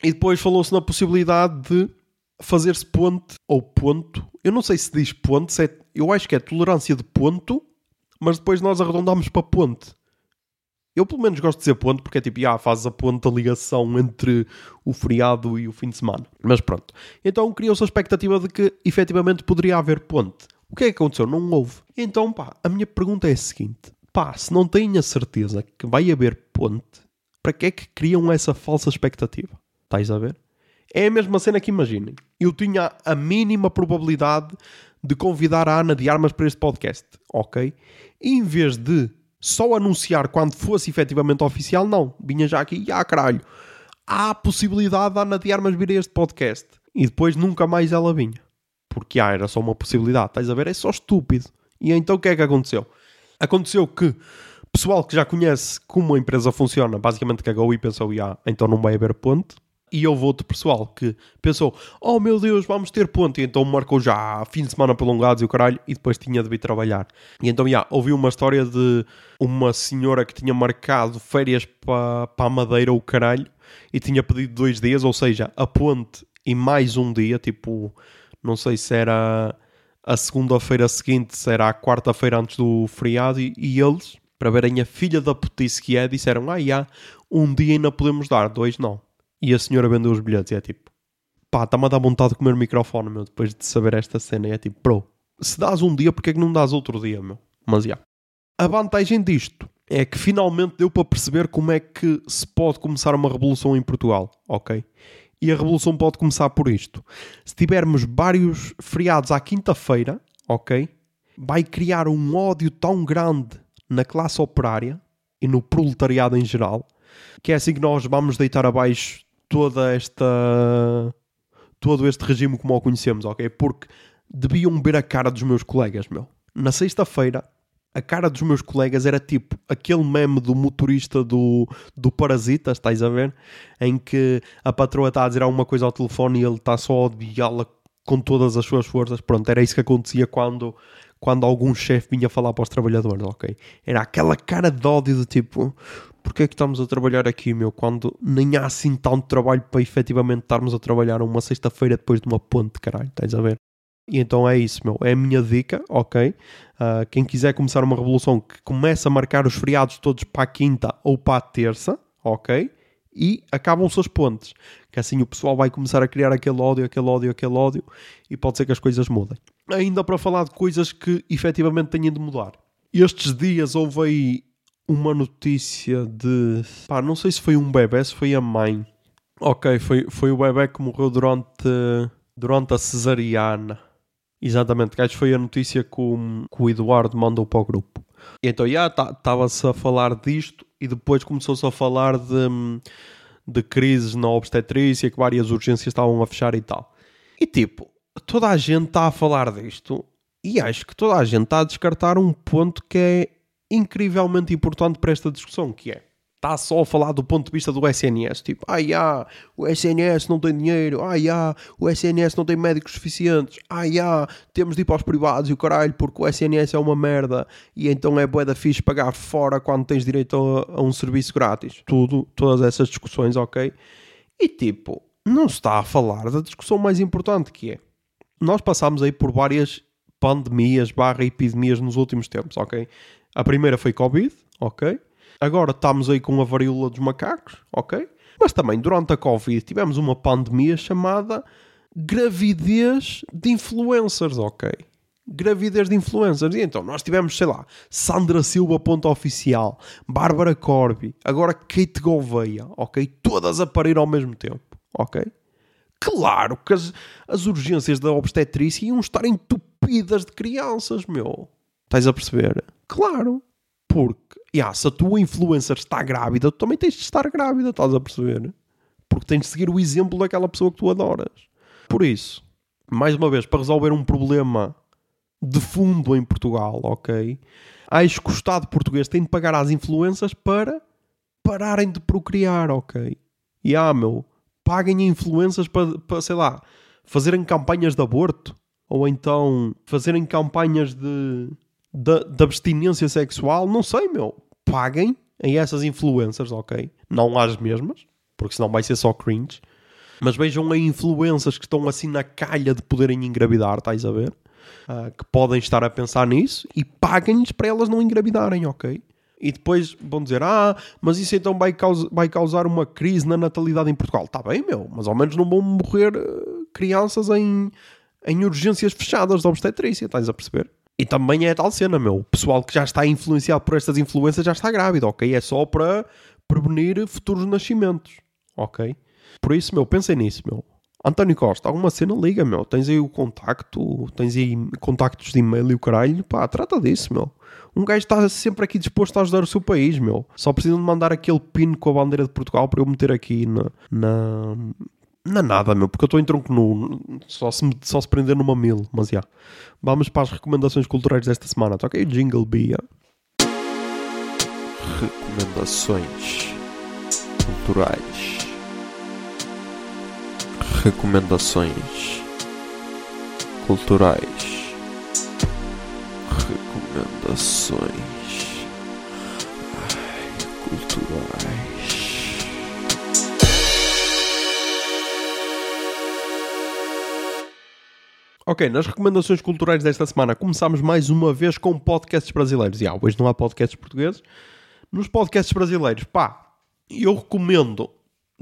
E depois falou-se na possibilidade de fazer-se ponte ou ponto. Eu não sei se diz ponte, se é, eu acho que é tolerância de ponto, mas depois nós arredondamos para ponte. Eu pelo menos gosto de dizer ponto porque é tipo, ah, faz a ponte a ligação entre o feriado e o fim de semana. Mas pronto. Então criou-se a expectativa de que efetivamente poderia haver ponte. O que é que aconteceu? Não houve. Então, pá, a minha pergunta é a seguinte: pá, se não têm a certeza que vai haver ponte, para que é que criam essa falsa expectativa? Estás a ver? É a mesma cena que imaginem. Eu tinha a mínima probabilidade de convidar a Ana de Armas para este podcast, ok? Em vez de só anunciar quando fosse efetivamente oficial, não. Vinha já aqui, ah caralho, há a possibilidade da Ana de Armas vir a este podcast. E depois nunca mais ela vinha. Porque ah, era só uma possibilidade, estás a ver? É só estúpido. E então o que é que aconteceu? Aconteceu que pessoal que já conhece como a empresa funciona, basicamente cagou e pensou, ah, então não vai haver ponte e houve outro pessoal que pensou: Oh meu Deus, vamos ter ponte. E então marcou já fim de semana prolongados e o caralho, e depois tinha de vir trabalhar. E então, já, yeah, ouvi uma história de uma senhora que tinha marcado férias para pa a Madeira, o caralho, e tinha pedido dois dias, ou seja, a ponte e mais um dia, tipo, não sei se era a segunda-feira seguinte, se era a quarta-feira antes do feriado, e, e, eles, para verem a filha da putice que é, disseram: Ah, já, yeah, um dia ainda podemos dar, dois não. E a senhora vendeu os bilhetes e é tipo, pá, está-me a dar vontade de comer o microfone, meu, depois de saber esta cena. E é tipo, bro, se dás um dia, porque é que não dás outro dia, meu? Mas já. Yeah. A vantagem disto é que finalmente deu para perceber como é que se pode começar uma revolução em Portugal, ok? E a revolução pode começar por isto. Se tivermos vários feriados à quinta-feira, ok? Vai criar um ódio tão grande na classe operária e no proletariado em geral, que é assim que nós vamos deitar abaixo toda esta todo este regime como o conhecemos, ok? Porque deviam ver a cara dos meus colegas, meu. Na sexta-feira, a cara dos meus colegas era tipo aquele meme do motorista do, do Parasita, estás a ver? Em que a patroa está a dizer alguma coisa ao telefone e ele está só a odiá-la com todas as suas forças. Pronto, era isso que acontecia quando, quando algum chefe vinha falar para os trabalhadores, ok? Era aquela cara de ódio do tipo, porque é que estamos a trabalhar aqui, meu, quando nem há assim tanto trabalho para efetivamente estarmos a trabalhar uma sexta-feira depois de uma ponte, caralho, estás a ver? E então é isso, meu, é a minha dica, ok? Uh, quem quiser começar uma revolução que começa a marcar os feriados todos para a quinta ou para a terça, ok? E acabam-se as pontes. Que assim o pessoal vai começar a criar aquele ódio, aquele ódio, aquele ódio e pode ser que as coisas mudem. Ainda para falar de coisas que efetivamente têm de mudar. Estes dias houve aí uma notícia de. Pá, não sei se foi um bebê, se foi a mãe. Ok, foi, foi o bebê que morreu durante, durante a cesariana. Exatamente, gajo foi a notícia que o, que o Eduardo mandou para o grupo. E então, já estava-se a falar disto e depois começou-se a falar de, de crises na obstetrícia, que várias urgências estavam a fechar e tal. E tipo, toda a gente está a falar disto e acho que toda a gente está a descartar um ponto que é incrivelmente importante para esta discussão, que é está só a falar do ponto de vista do SNS. Tipo, ai ah, o SNS não tem dinheiro, ai ah, o SNS não tem médicos suficientes, ai ah, temos de ir para os privados e o caralho, porque o SNS é uma merda e então é bué da fixe pagar fora quando tens direito a, a um serviço grátis. Tudo, todas essas discussões, ok? E tipo, não se está a falar da discussão mais importante que é. Nós passámos aí por várias pandemias barra epidemias nos últimos tempos, ok? A primeira foi Covid, ok? Agora estamos aí com a varíola dos macacos, ok? Mas também durante a Covid tivemos uma pandemia chamada gravidez de influencers, ok? Gravidez de influencers. E então nós tivemos, sei lá, Sandra Silva, ponto oficial, Bárbara Corby, agora Kate Gouveia, ok? Todas a parir ao mesmo tempo, ok? Claro que as, as urgências da obstetrícia iam estar entupidas de crianças, meu. Estás a perceber? Claro. Porque, yeah, se a tua influencer está grávida, tu também tens de estar grávida, estás a perceber? Porque tens de seguir o exemplo daquela pessoa que tu adoras. Por isso, mais uma vez, para resolver um problema de fundo em Portugal, ok? Acho que o Estado português tem de pagar às influências para pararem de procriar, ok? E ah, meu, paguem influências para, para, sei lá, fazerem campanhas de aborto ou então fazerem campanhas de da, da abstinência sexual, não sei, meu. Paguem a essas influências, ok? Não às mesmas, porque senão vai ser só cringe. Mas vejam aí influências que estão assim na calha de poderem engravidar, estás a ver? Uh, que podem estar a pensar nisso e paguem-lhes para elas não engravidarem, ok? E depois vão dizer, ah, mas isso então vai, causa, vai causar uma crise na natalidade em Portugal. Está bem, meu, mas ao menos não vão morrer uh, crianças em, em urgências fechadas de obstetrícia, estás a perceber? E também é tal cena, meu. O pessoal que já está influenciado por estas influências já está grávido, ok? É só para prevenir futuros nascimentos, ok? Por isso, meu, pensem nisso, meu. António Costa, alguma cena liga, meu. Tens aí o contacto, tens aí contactos de e-mail e o caralho, pá, trata disso, meu. Um gajo está sempre aqui disposto a ajudar o seu país, meu. Só precisam de mandar aquele pin com a bandeira de Portugal para eu meter aqui na, na, não é nada, meu, porque eu estou em tronco nu. Só se, só se prender numa mil, mas já. Vamos para as recomendações culturais desta semana. Tá ok? Jingle Bia. Recomendações culturais. Recomendações culturais. Recomendações Ai, culturais. Ok, nas recomendações culturais desta semana começámos mais uma vez com podcasts brasileiros. E ah, hoje não há podcasts portugueses. Nos podcasts brasileiros, pá, eu recomendo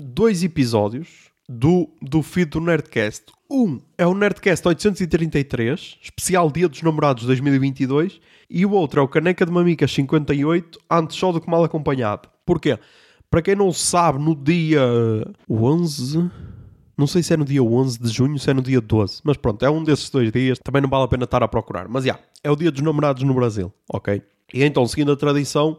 dois episódios do, do feed do Nerdcast. Um é o Nerdcast 833, especial Dia dos Namorados 2022, e o outro é o Caneca de Mamicas 58, antes só do que mal acompanhado. Porquê? Para quem não sabe, no dia 11 não sei se é no dia 11 de junho, se é no dia 12. Mas pronto, é um desses dois dias. Também não vale a pena estar a procurar. Mas já, yeah, é o dia dos namorados no Brasil, ok? E então, seguindo a tradição,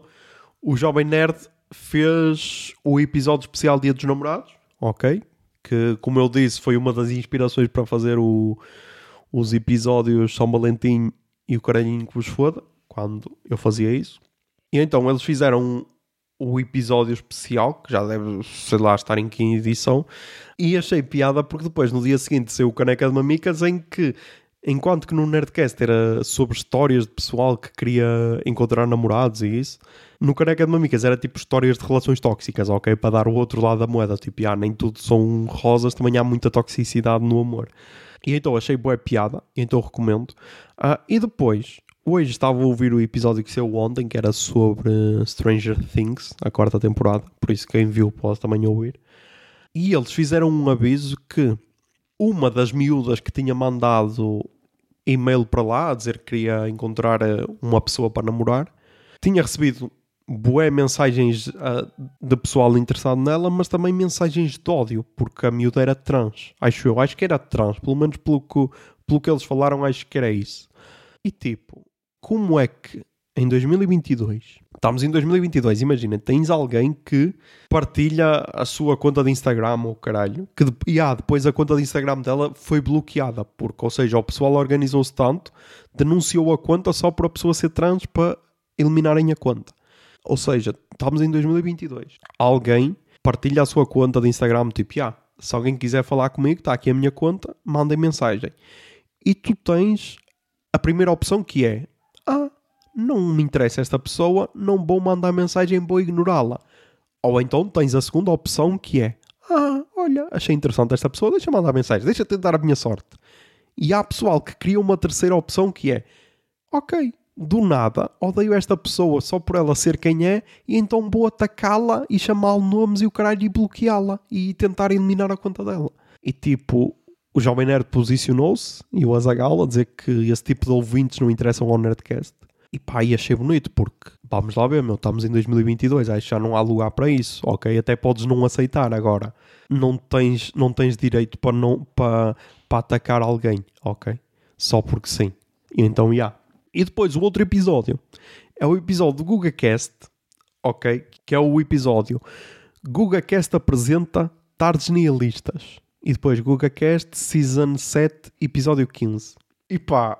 o Jovem Nerd fez o episódio especial Dia dos Namorados, ok? Que, como eu disse, foi uma das inspirações para fazer o, os episódios São Valentim e o Caralhinho que vos foda, quando eu fazia isso. E então eles fizeram o episódio especial, que já deve, sei lá, estar em quinta edição, e achei piada porque depois, no dia seguinte, saiu o Caneca de Mamicas, em que, enquanto que no Nerdcast era sobre histórias de pessoal que queria encontrar namorados e isso, no Caneca de Mamicas era tipo histórias de relações tóxicas, ok? Para dar o outro lado da moeda, tipo, ah, nem tudo são rosas, também há muita toxicidade no amor. E então achei boa piada, então recomendo. Uh, e depois, hoje estava a ouvir o episódio que saiu ontem, que era sobre Stranger Things, a quarta temporada, por isso quem viu pode também ouvir. E eles fizeram um aviso que uma das miúdas que tinha mandado e-mail para lá a dizer que queria encontrar eh, uma pessoa para namorar tinha recebido bué mensagens uh, de pessoal interessado nela, mas também mensagens de ódio, porque a miúda era trans. Acho eu, acho que era trans, pelo menos pelo que, pelo que eles falaram, acho que era isso. E tipo, como é que em 2022, estamos em 2022, imagina, tens alguém que partilha a sua conta de Instagram ou caralho, que e ah, depois a conta de Instagram dela foi bloqueada, porque, ou seja, o pessoal organizou-se tanto, denunciou a conta só para a pessoa ser trans para eliminarem a conta. Ou seja, estamos em 2022. Alguém partilha a sua conta de Instagram, tipo, ah, se alguém quiser falar comigo, está aqui a minha conta, mandem mensagem. E tu tens a primeira opção que é, ah, não me interessa esta pessoa, não vou mandar mensagem, vou ignorá-la. Ou então tens a segunda opção que é, ah, olha, achei interessante esta pessoa, deixa mandar mensagem, deixa tentar a minha sorte. E há pessoal que cria uma terceira opção que é, ok, do nada, odeio esta pessoa só por ela ser quem é, e então vou atacá-la e chamá-lo nomes e o caralho e bloqueá-la e tentar eliminar a conta dela. E tipo, o Jovem Nerd posicionou-se e o Azagal a dizer que esse tipo de ouvintes não interessam ao Nerdcast. E pá, e achei bonito porque, vamos lá ver, meu, estamos em 2022, acho que já não há lugar para isso, ok? Até podes não aceitar agora. Não tens, não tens direito para, não, para, para atacar alguém, ok? Só porque sim. E então, já. E depois o outro episódio é o episódio do GugaCast, ok? Que é o episódio GugaCast apresenta Tardes Nihilistas. E depois GugaCast Season 7, episódio 15. E pá,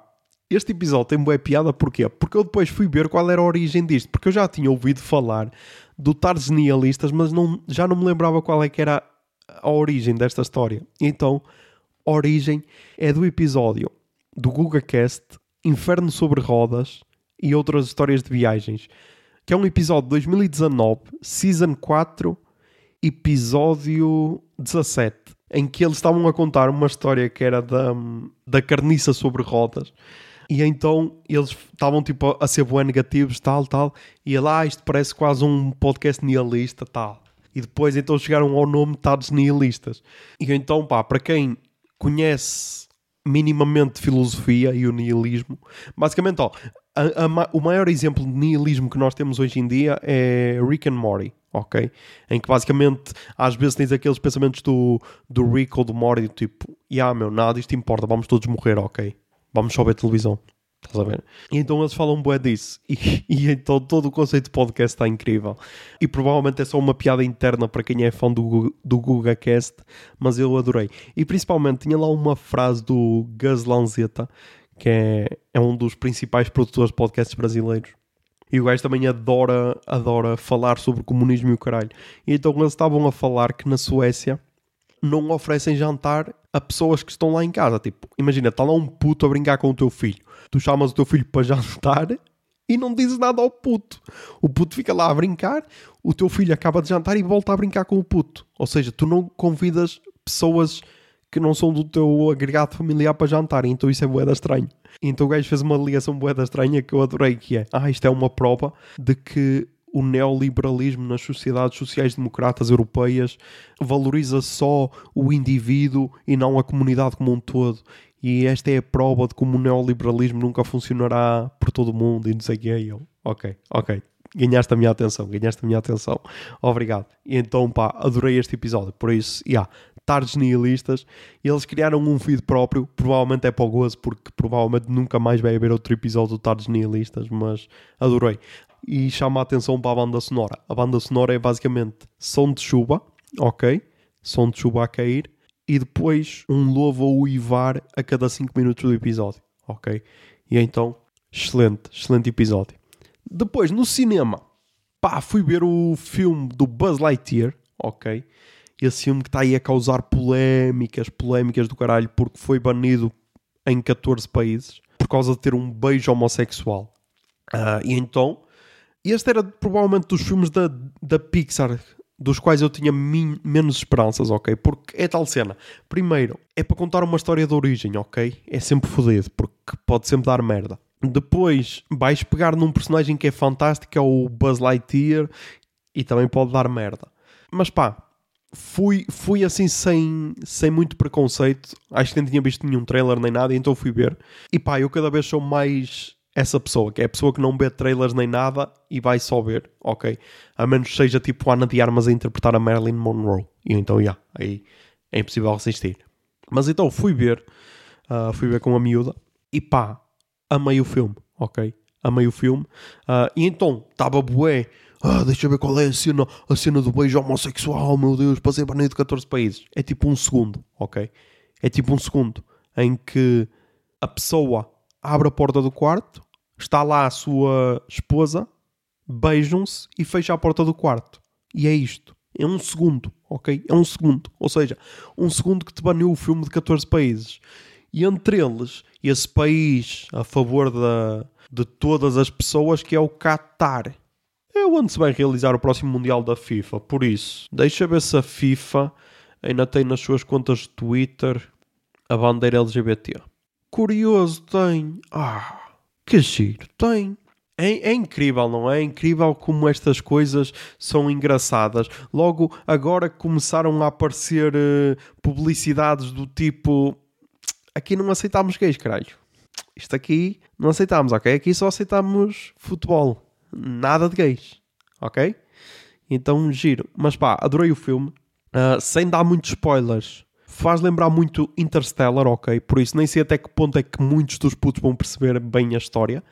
este episódio tem boa piada porquê? Porque eu depois fui ver qual era a origem disto. Porque eu já tinha ouvido falar do Tardes Nihilistas, mas não, já não me lembrava qual é que era a origem desta história. Então, a origem é do episódio do GugaCast Inferno sobre Rodas e outras histórias de viagens, que é um episódio de 2019, Season 4, episódio 17, em que eles estavam a contar uma história que era da, da carniça sobre rodas. E então eles estavam tipo a ser bem negativos, tal, tal. E lá, ah, isto parece quase um podcast nihilista, tal. E depois então chegaram ao nome Tados Nihilistas. E então, pá, para quem conhece minimamente filosofia e o nihilismo. Basicamente, ó, a, a, o maior exemplo de nihilismo que nós temos hoje em dia é Rick and Morty, ok? Em que basicamente às vezes tens aqueles pensamentos do, do Rick ou do Morty, tipo, ah, yeah, meu, nada disto importa, vamos todos morrer, ok? Vamos só ver televisão. Estás a ver? E então eles falam bué disso. E, e, então todo o conceito de podcast está incrível. E provavelmente é só uma piada interna para quem é fã do, do GugaCast, mas eu adorei. E principalmente tinha lá uma frase do Gus Lanzetta, que é, é um dos principais produtores de podcasts brasileiros. E o gajo também adora, adora falar sobre comunismo e o caralho. E então eles estavam a falar que na Suécia não oferecem jantar a pessoas que estão lá em casa. Tipo, imagina, está lá um puto a brincar com o teu filho tu chamas o teu filho para jantar e não dizes nada ao puto. O puto fica lá a brincar, o teu filho acaba de jantar e volta a brincar com o puto. Ou seja, tu não convidas pessoas que não são do teu agregado familiar para jantar, então isso é boeda estranho. Então o gajo fez uma ligação boeda estranha que eu adorei, que é, ah, isto é uma prova de que o neoliberalismo nas sociedades sociais-democratas europeias valoriza só o indivíduo e não a comunidade como um todo e esta é a prova de como o neoliberalismo nunca funcionará por todo o mundo e não sei o que é. ok, ok, ganhaste a minha atenção, ganhaste a minha atenção, obrigado. E então, pá, adorei este episódio, por isso, já, yeah, tardes nihilistas, eles criaram um feed próprio, provavelmente é para o gozo, porque provavelmente nunca mais vai haver outro episódio de tardes nihilistas, mas adorei. E chama a atenção para a banda sonora. A banda sonora é basicamente som de chuva, ok? Som de chuva a cair, e depois um louvo ou uivar a cada 5 minutos do episódio, ok? E então, excelente, excelente episódio. Depois, no cinema, pá, fui ver o filme do Buzz Lightyear, ok? Esse filme que está aí a causar polémicas, polémicas do caralho, porque foi banido em 14 países por causa de ter um beijo homossexual. Uh, e então, este era provavelmente dos filmes da, da Pixar dos quais eu tinha menos esperanças, ok? Porque é tal cena. Primeiro, é para contar uma história de origem, ok? É sempre fodido, porque pode sempre dar merda. Depois vais pegar num personagem que é fantástico, que é o Buzz Lightyear, e também pode dar merda. Mas pá, fui, fui assim sem, sem muito preconceito. Acho que nem tinha visto nenhum trailer nem nada, então fui ver. E pá, eu cada vez sou mais essa pessoa, que é a pessoa que não vê trailers nem nada e vai só ver, ok? A menos seja tipo Ana de Armas a interpretar a Marilyn Monroe. E então, já, yeah, aí é impossível resistir. Mas então fui ver, uh, fui ver com a miúda e pá, amei o filme, ok? Amei o filme. Uh, e então, estava bué. Ah, deixa eu ver qual é a cena, a cena do beijo homossexual, meu Deus, passei banido de 14 países. É tipo um segundo, ok? É tipo um segundo em que a pessoa abre a porta do quarto, está lá a sua esposa, beijam-se e fecha a porta do quarto. E é isto. É um segundo, ok? É um segundo. Ou seja, um segundo que te baneou o filme de 14 países. E entre eles, esse país a favor da, de todas as pessoas, que é o Qatar. É onde se vai realizar o próximo Mundial da FIFA. Por isso, deixa ver se a FIFA ainda tem nas suas contas de Twitter a bandeira LGBT. Curioso, tem. Ah, que giro, tem. É, é, incrível, não é? É incrível como estas coisas são engraçadas. Logo, agora começaram a aparecer uh, publicidades do tipo: aqui não aceitamos gays, caralho. Isto aqui não aceitamos, ok? Aqui só aceitamos futebol. Nada de gays, ok? Então, giro. Mas pá, adorei o filme. Uh, sem dar muitos spoilers, faz lembrar muito Interstellar, ok? Por isso, nem sei até que ponto é que muitos dos putos vão perceber bem a história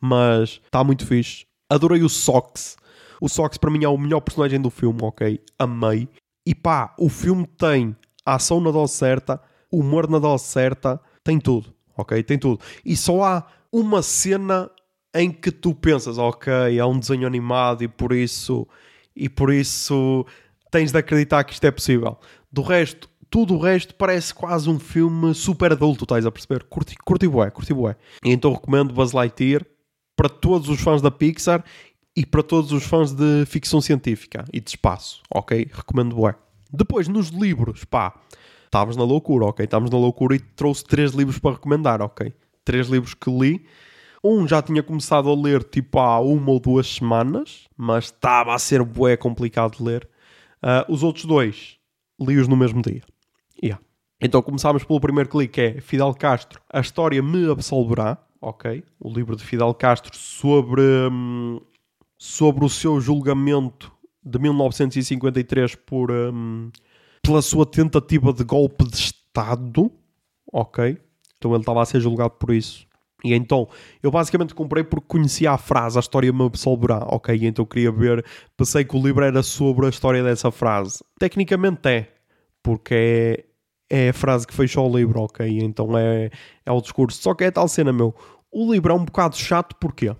mas está muito fixe. Adorei o Sox. O Sox para mim é o melhor personagem do filme, ok? Amei. E pá, o filme tem a ação na dose certa, humor na dose certa, tem tudo, ok? Tem tudo. E só há uma cena em que tu pensas, ok, é um desenho animado e por isso e por isso tens de acreditar que isto é possível. Do resto, tudo o resto parece quase um filme super adulto, estás a perceber? Curti, curti bué, curti bué. E então recomendo Buzz Lightyear, para todos os fãs da Pixar e para todos os fãs de ficção científica e de espaço, ok? Recomendo bué. Depois, nos livros, pá, estávamos na loucura, ok? Estávamos na loucura e trouxe três livros para recomendar, ok? Três livros que li. Um já tinha começado a ler tipo há uma ou duas semanas, mas estava a ser bué complicado de ler. Uh, os outros dois li-os no mesmo dia. Yeah. Então começámos pelo primeiro clique, que é Fidel Castro, A História Me Absolverá ok? O livro de Fidel Castro sobre, hum, sobre o seu julgamento de 1953 por, hum, pela sua tentativa de golpe de Estado, ok? Então ele estava a ser julgado por isso. E então, eu basicamente comprei porque conhecia a frase, a história me absolverá, ok? E então queria ver, pensei que o livro era sobre a história dessa frase. Tecnicamente é, porque é, é a frase que fechou o livro, ok? Então é, é o discurso. Só que é tal cena, meu. O livro é um bocado chato, porquê?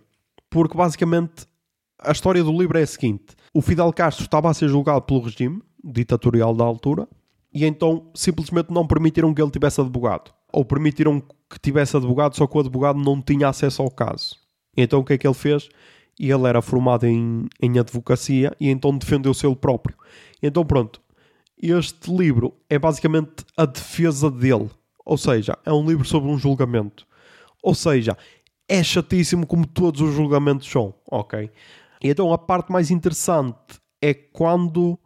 Porque basicamente a história do livro é a seguinte: o Fidel Castro estava a ser julgado pelo regime ditatorial da altura e então simplesmente não permitiram que ele tivesse advogado. Ou permitiram que tivesse advogado, só que o advogado não tinha acesso ao caso. Então o que é que ele fez? Ele era formado em, em advocacia e então defendeu-se ele próprio. Então pronto, este livro é basicamente a defesa dele. Ou seja, é um livro sobre um julgamento. Ou seja, é chatíssimo como todos os julgamentos são, ok? Então a parte mais interessante é quando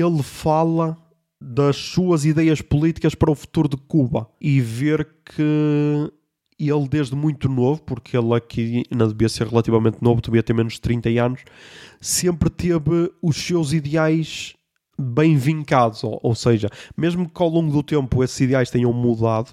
ele fala das suas ideias políticas para o futuro de Cuba e ver que ele desde muito novo, porque ele aqui ainda devia ser relativamente novo, devia ter menos de 30 anos, sempre teve os seus ideais bem vincados, ou, ou seja, mesmo que ao longo do tempo esses ideais tenham mudado,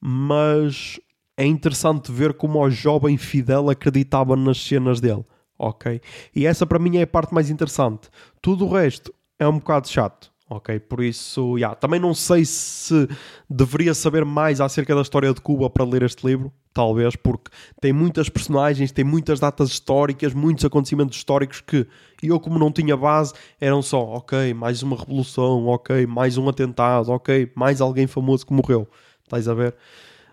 mas é interessante ver como o jovem Fidel acreditava nas cenas dele, ok? E essa para mim é a parte mais interessante. Tudo o resto é um bocado chato, ok? Por isso, yeah, também não sei se deveria saber mais acerca da história de Cuba para ler este livro, talvez, porque tem muitas personagens, tem muitas datas históricas, muitos acontecimentos históricos que eu, como não tinha base, eram só, ok, mais uma revolução, ok, mais um atentado, ok, mais alguém famoso que morreu. Estás a ver?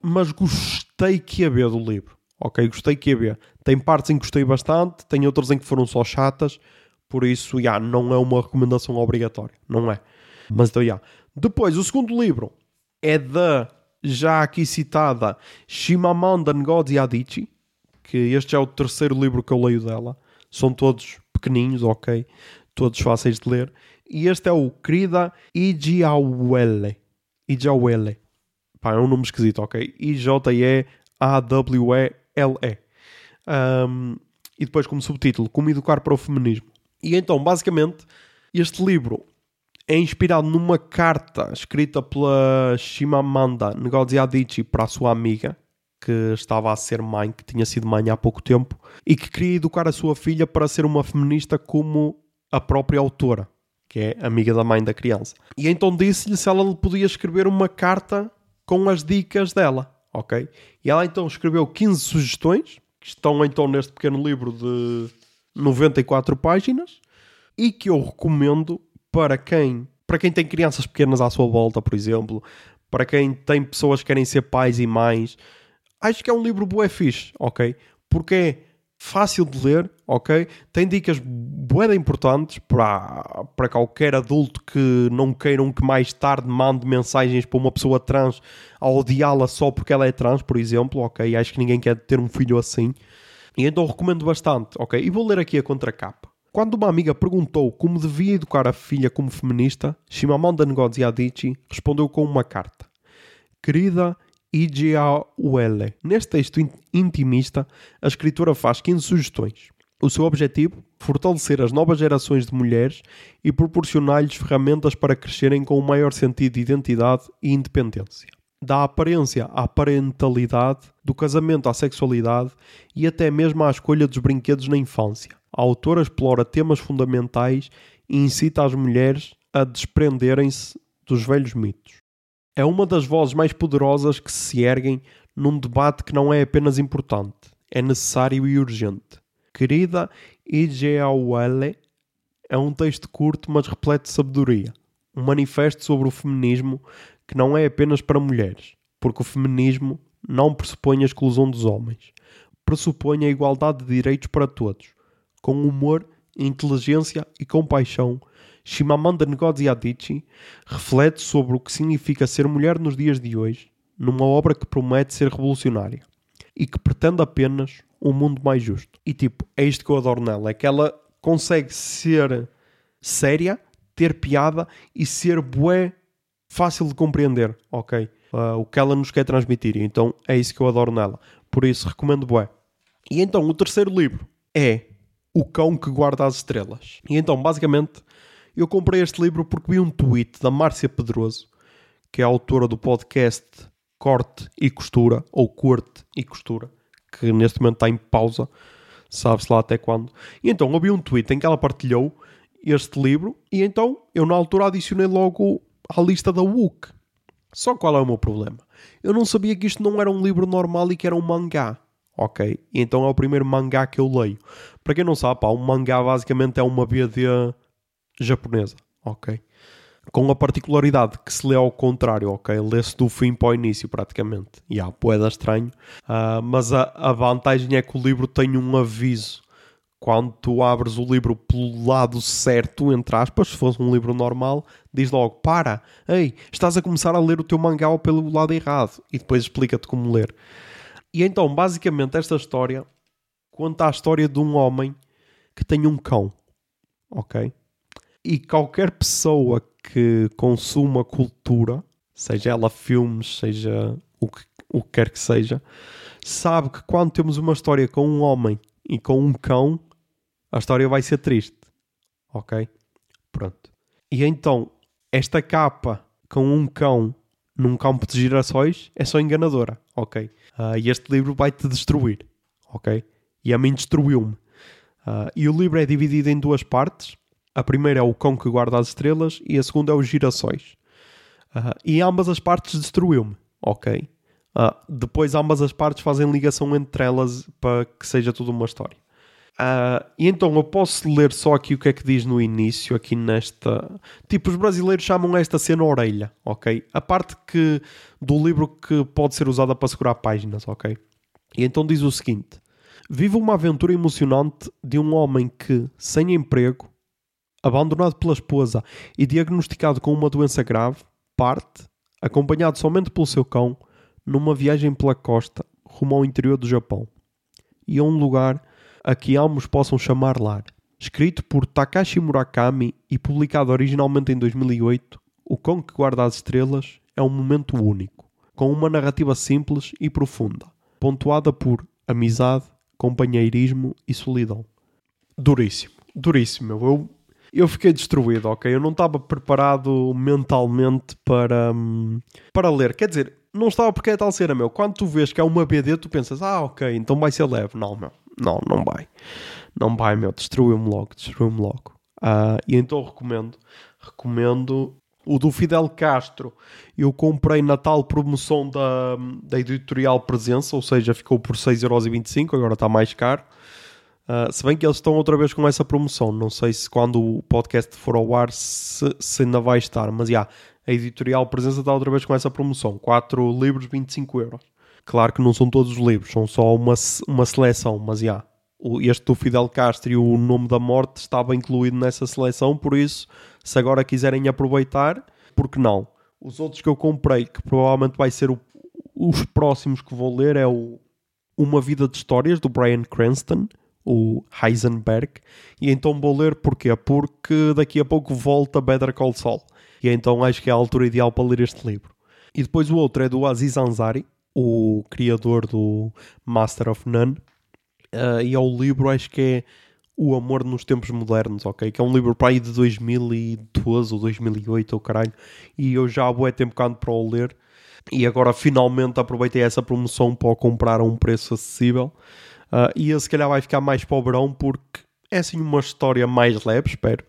Mas gostei que ia ver do livro. Ok, gostei que ia ver. Tem partes em que gostei bastante, tem outras em que foram só chatas, por isso, já, não é uma recomendação obrigatória, não é? Mas então, já. Depois, o segundo livro é da já aqui citada Shimamanda Ngozi Adichie, que este é o terceiro livro que eu leio dela. São todos pequeninhos, ok? Todos fáceis de ler. E este é o Querida Ijiawele. Ijiawele. Pá, é um nome esquisito, ok? I-J-E-A-W-E-L-E. Um, e depois como subtítulo, Como Educar para o Feminismo. E então, basicamente, este livro é inspirado numa carta escrita pela Shimamanda Ngozi Adichie para a sua amiga, que estava a ser mãe, que tinha sido mãe há pouco tempo, e que queria educar a sua filha para ser uma feminista como a própria autora, que é amiga da mãe da criança. E então disse-lhe se ela lhe podia escrever uma carta com as dicas dela, ok? E ela então escreveu 15 sugestões, que estão então neste pequeno livro de 94 páginas, e que eu recomendo para quem, para quem tem crianças pequenas à sua volta, por exemplo, para quem tem pessoas que querem ser pais e mães, acho que é um livro bué fixe, ok? Porque é fácil de ler, ok? Tem dicas bué importantes para, para qualquer adulto que não queiram que mais tarde mande mensagens para uma pessoa trans a odiá-la só porque ela é trans, por exemplo, ok? Acho que ninguém quer ter um filho assim. E então recomendo bastante, ok? E vou ler aqui a contracapa. Quando uma amiga perguntou como devia educar a filha como feminista, Shimamanda Ngozi Adichie respondeu com uma carta. Querida Ijeawele. Neste texto intimista, a escritora faz 15 sugestões. O seu objetivo? Fortalecer as novas gerações de mulheres e proporcionar-lhes ferramentas para crescerem com um maior sentido de identidade e independência. Da aparência à parentalidade, do casamento à sexualidade e até mesmo à escolha dos brinquedos na infância. A autora explora temas fundamentais e incita as mulheres a desprenderem-se dos velhos mitos é uma das vozes mais poderosas que se erguem num debate que não é apenas importante, é necessário e urgente. Querida Ijeawele é um texto curto, mas repleto de sabedoria. Um manifesto sobre o feminismo que não é apenas para mulheres, porque o feminismo não pressupõe a exclusão dos homens, pressupõe a igualdade de direitos para todos, com humor, inteligência e compaixão Shimamanda Ngozi Adichie reflete sobre o que significa ser mulher nos dias de hoje, numa obra que promete ser revolucionária e que pretende apenas um mundo mais justo. E tipo, é isto que eu adoro nela, é que ela consegue ser séria, ter piada e ser bué fácil de compreender, ok? Uh, o que ela nos quer transmitir. Então é isso que eu adoro nela. Por isso recomendo bué. E então o terceiro livro é O Cão que Guarda as Estrelas. E então basicamente eu comprei este livro porque vi um tweet da Márcia Pedroso, que é a autora do podcast Corte e Costura, ou Corte e Costura, que neste momento está em pausa, sabe-se lá até quando. E então eu vi um tweet em que ela partilhou este livro, e então eu na altura adicionei logo à lista da WUC. Só qual é o meu problema? Eu não sabia que isto não era um livro normal e que era um mangá. Ok? Então é o primeiro mangá que eu leio. Para quem não sabe, pá, um mangá basicamente é uma BD japonesa, ok? Com a particularidade que se lê ao contrário, ok? Lê-se do fim para o início, praticamente. E há poeda estranho. Uh, mas a, a vantagem é que o livro tem um aviso. Quando tu abres o livro pelo lado certo, entre aspas, se fosse um livro normal, diz logo: Para, ei, estás a começar a ler o teu mangá pelo lado errado. E depois explica-te como ler. E então, basicamente, esta história conta a história de um homem que tem um cão, ok? E qualquer pessoa que consuma cultura, seja ela filmes, seja o que, o que quer que seja, sabe que quando temos uma história com um homem e com um cão, a história vai ser triste. Ok? Pronto. E então, esta capa com um cão num campo de girassóis é só enganadora. Ok? Uh, e este livro vai-te destruir. Ok? E a mim destruiu-me. Uh, e o livro é dividido em duas partes. A primeira é o cão que guarda as estrelas e a segunda é os girassóis. Uh, e ambas as partes destruiu-me, ok? Uh, depois ambas as partes fazem ligação entre elas para que seja tudo uma história. Uh, e então eu posso ler só aqui o que é que diz no início, aqui nesta. Tipo, os brasileiros chamam esta cena orelha, ok? A parte que do livro que pode ser usada para segurar páginas, ok? E então diz o seguinte: Vive uma aventura emocionante de um homem que, sem emprego, abandonado pela esposa e diagnosticado com uma doença grave, parte, acompanhado somente pelo seu cão, numa viagem pela costa rumo ao interior do Japão. e a um lugar a que ambos possam chamar lar. Escrito por Takashi Murakami e publicado originalmente em 2008, O Cão que Guarda as Estrelas é um momento único, com uma narrativa simples e profunda, pontuada por amizade, companheirismo e solidão. Duríssimo, duríssimo. Eu, eu fiquei destruído, ok? Eu não estava preparado mentalmente para, hum, para ler. Quer dizer, não estava porque é tal cena, meu. Quando tu vês que é uma BD, tu pensas, ah, ok, então vai ser leve. Não, meu. Não, não vai. Não vai, meu. Destruiu-me logo, destruiu-me logo. Uh, e então recomendo. Recomendo o do Fidel Castro. Eu comprei na tal promoção da, da editorial Presença, ou seja, ficou por 6,25€, agora está mais caro. Uh, se bem que eles estão outra vez com essa promoção, não sei se quando o podcast for ao ar se, se ainda vai estar, mas já, yeah, a editorial Presença está outra vez com essa promoção: 4 livros, 25 euros. Claro que não são todos os livros, são só uma, uma seleção, mas já. Yeah, este do Fidel Castro e o Nome da Morte estava incluído nessa seleção, por isso, se agora quiserem aproveitar, porque não? Os outros que eu comprei, que provavelmente vai ser o, os próximos que vou ler, é o Uma Vida de Histórias, do Brian Cranston, o Heisenberg, e então vou ler porquê? Porque daqui a pouco volta Better Call Saul. E então acho que é a altura ideal para ler este livro. E depois o outro é do Aziz Ansari, o criador do Master of None. Uh, e é o livro, acho que é O Amor nos Tempos Modernos, ok? Que é um livro para aí de 2012 ou 2008, ou caralho. E eu já há bué tempo ando para o ler. E agora finalmente aproveitei essa promoção para o comprar a um preço acessível. Uh, e esse se calhar vai ficar mais para o verão porque é assim uma história mais leve, espero.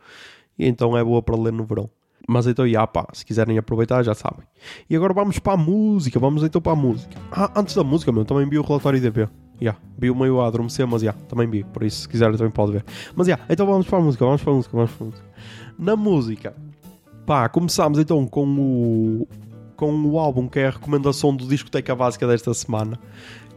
Então é boa para ler no verão. Mas então, já pá, se quiserem aproveitar, já sabem. E agora vamos para a música, vamos então para a música. Ah, antes da música, meu, também vi o relatório IDP. Yeah, vi o meio a adormecer, mas já, yeah, também vi, por isso se quiserem também pode ver. Mas já, yeah, então vamos para a música, vamos para a música, vamos para a música. Na música, pá, começamos então com o, com o álbum que é a recomendação do Discoteca Básica desta semana,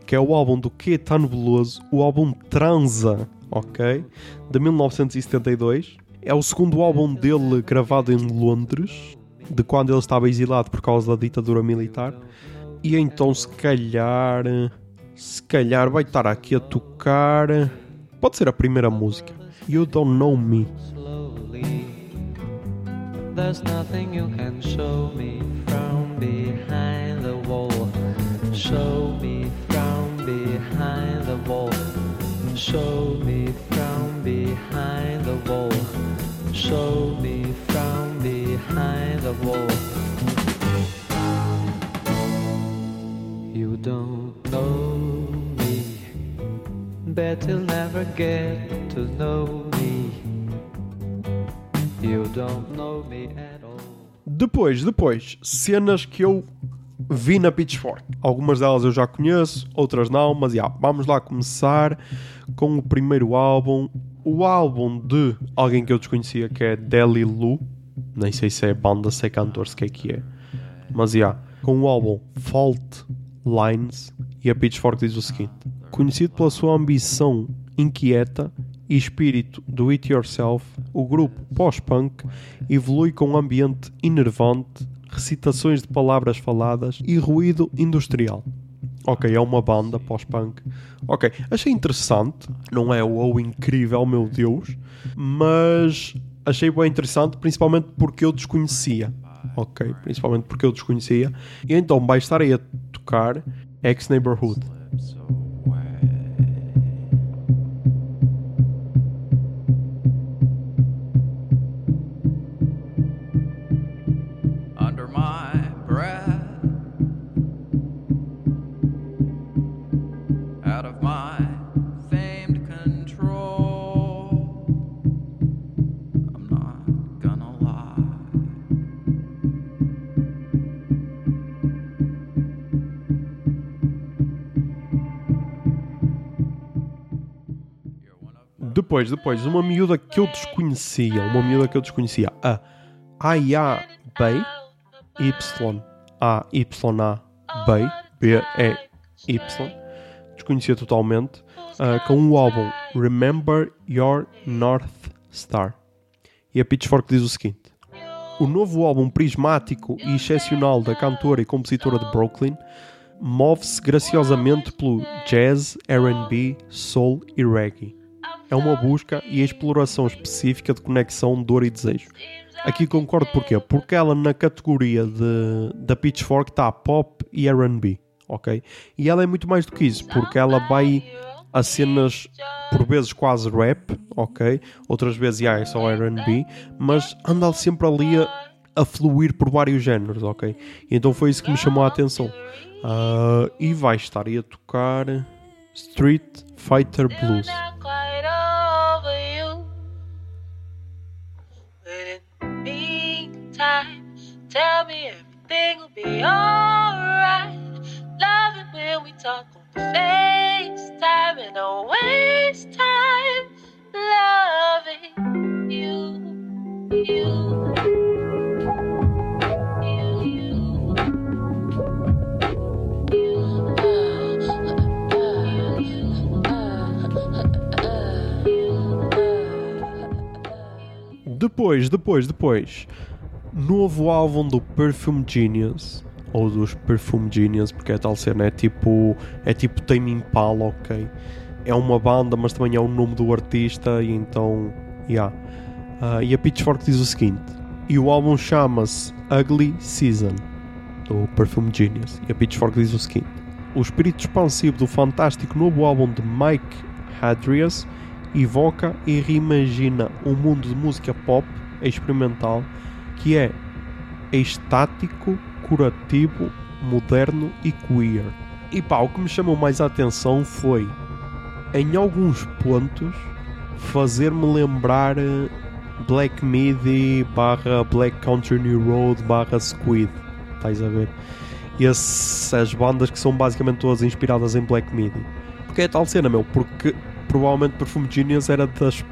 que é o álbum do tá Nebuloso, o álbum Transa, ok? De 1972 é o segundo álbum dele gravado em Londres, de quando ele estava exilado por causa da ditadura militar. E então, se calhar, se calhar vai estar aqui a tocar. Pode ser a primeira música. You Don't Know Me. There's nothing you can show me from behind the wall. Show me from behind the wall. Show me from behind the wall. Show me from behind the wall. You don't know me, bet you'll never get to know me. You don't know me at all. Depois, depois, cenas que eu vi na Pitchfork. Algumas delas eu já conheço, outras não, mas já, vamos lá começar com o primeiro álbum, o álbum de alguém que eu desconhecia, que é Deli Lu. Nem sei se é banda, se é cantor, se que é que é. Mas já, yeah, com o álbum Fault Lines, e a Pitchfork diz o seguinte: Conhecido pela sua ambição inquieta e espírito do it yourself, o grupo pós-punk evolui com um ambiente enervante, recitações de palavras faladas e ruído industrial. Ok, é uma banda pós-punk. Ok, achei interessante. Não é o incrível, meu Deus. Mas achei bem interessante, principalmente porque eu desconhecia. Ok, principalmente porque eu desconhecia. E então vai estar aí a tocar Ex-Neighborhood. Depois, depois, uma miúda que eu desconhecia, uma miúda que eu desconhecia, a Aya Bay, Y A Y A Bay, B E Y, desconhecia totalmente, uh, com o álbum Remember Your North Star. E a Pitchfork diz o seguinte: O novo álbum prismático e excepcional da cantora e compositora de Brooklyn move-se graciosamente pelo jazz, R&B, soul e reggae. É uma busca e exploração específica de conexão, dor e desejo. Aqui concordo porquê? Porque ela na categoria de, da Pitchfork está pop e R&B, ok? E ela é muito mais do que isso, porque ela vai a cenas por vezes quase rap, ok? Outras vezes yeah, é só R&B, mas anda sempre ali a, a, fluir por vários géneros, ok? Então foi isso que me chamou a atenção. Uh, e vai estar aí a tocar Street Fighter Blues. Tell me everything will be alright. Love it when we talk on FaceTime and don't waste time loving you, you. Depois, depois, depois. Novo álbum do Perfume Genius. Ou dos Perfume Genius, porque é tal cena, é tipo. É tipo Tame Impala, ok? É uma banda, mas também é o nome do artista, e então. Yeah. Uh, e a Pitchfork diz o seguinte: e o álbum chama-se Ugly Season, do Perfume Genius. E a Pitchfork diz o seguinte: o espírito expansivo do fantástico novo álbum de Mike Hadrias evoca e reimagina um mundo de música pop experimental que é estático, curativo, moderno e queer. E pá, o que me chamou mais a atenção foi, em alguns pontos, fazer-me lembrar eh, Black Midi barra Black Country New Road barra Squid. Estás a ver? E essas bandas que são basicamente todas inspiradas em Black Midi. Porque é tal cena, meu, porque provavelmente Perfume Genius era das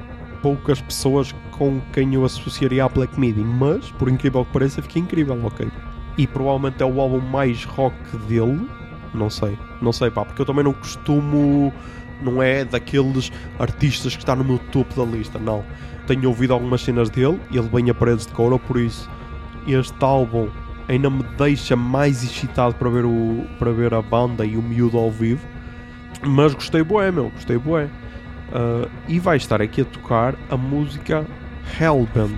poucas pessoas com quem eu associaria a Black Midi, mas, por incrível que pareça, fica incrível, ok? E provavelmente é o álbum mais rock dele, não sei, não sei pá, porque eu também não costumo, não é daqueles artistas que está no meu topo da lista, não. Tenho ouvido algumas cenas dele ele vem a paredes de couro, por isso este álbum ainda me deixa mais excitado para ver, o, para ver a banda e o miúdo ao vivo. Mas gostei bué, meu, gostei bué. Uh, e vai estar aqui a tocar a música Hellbent.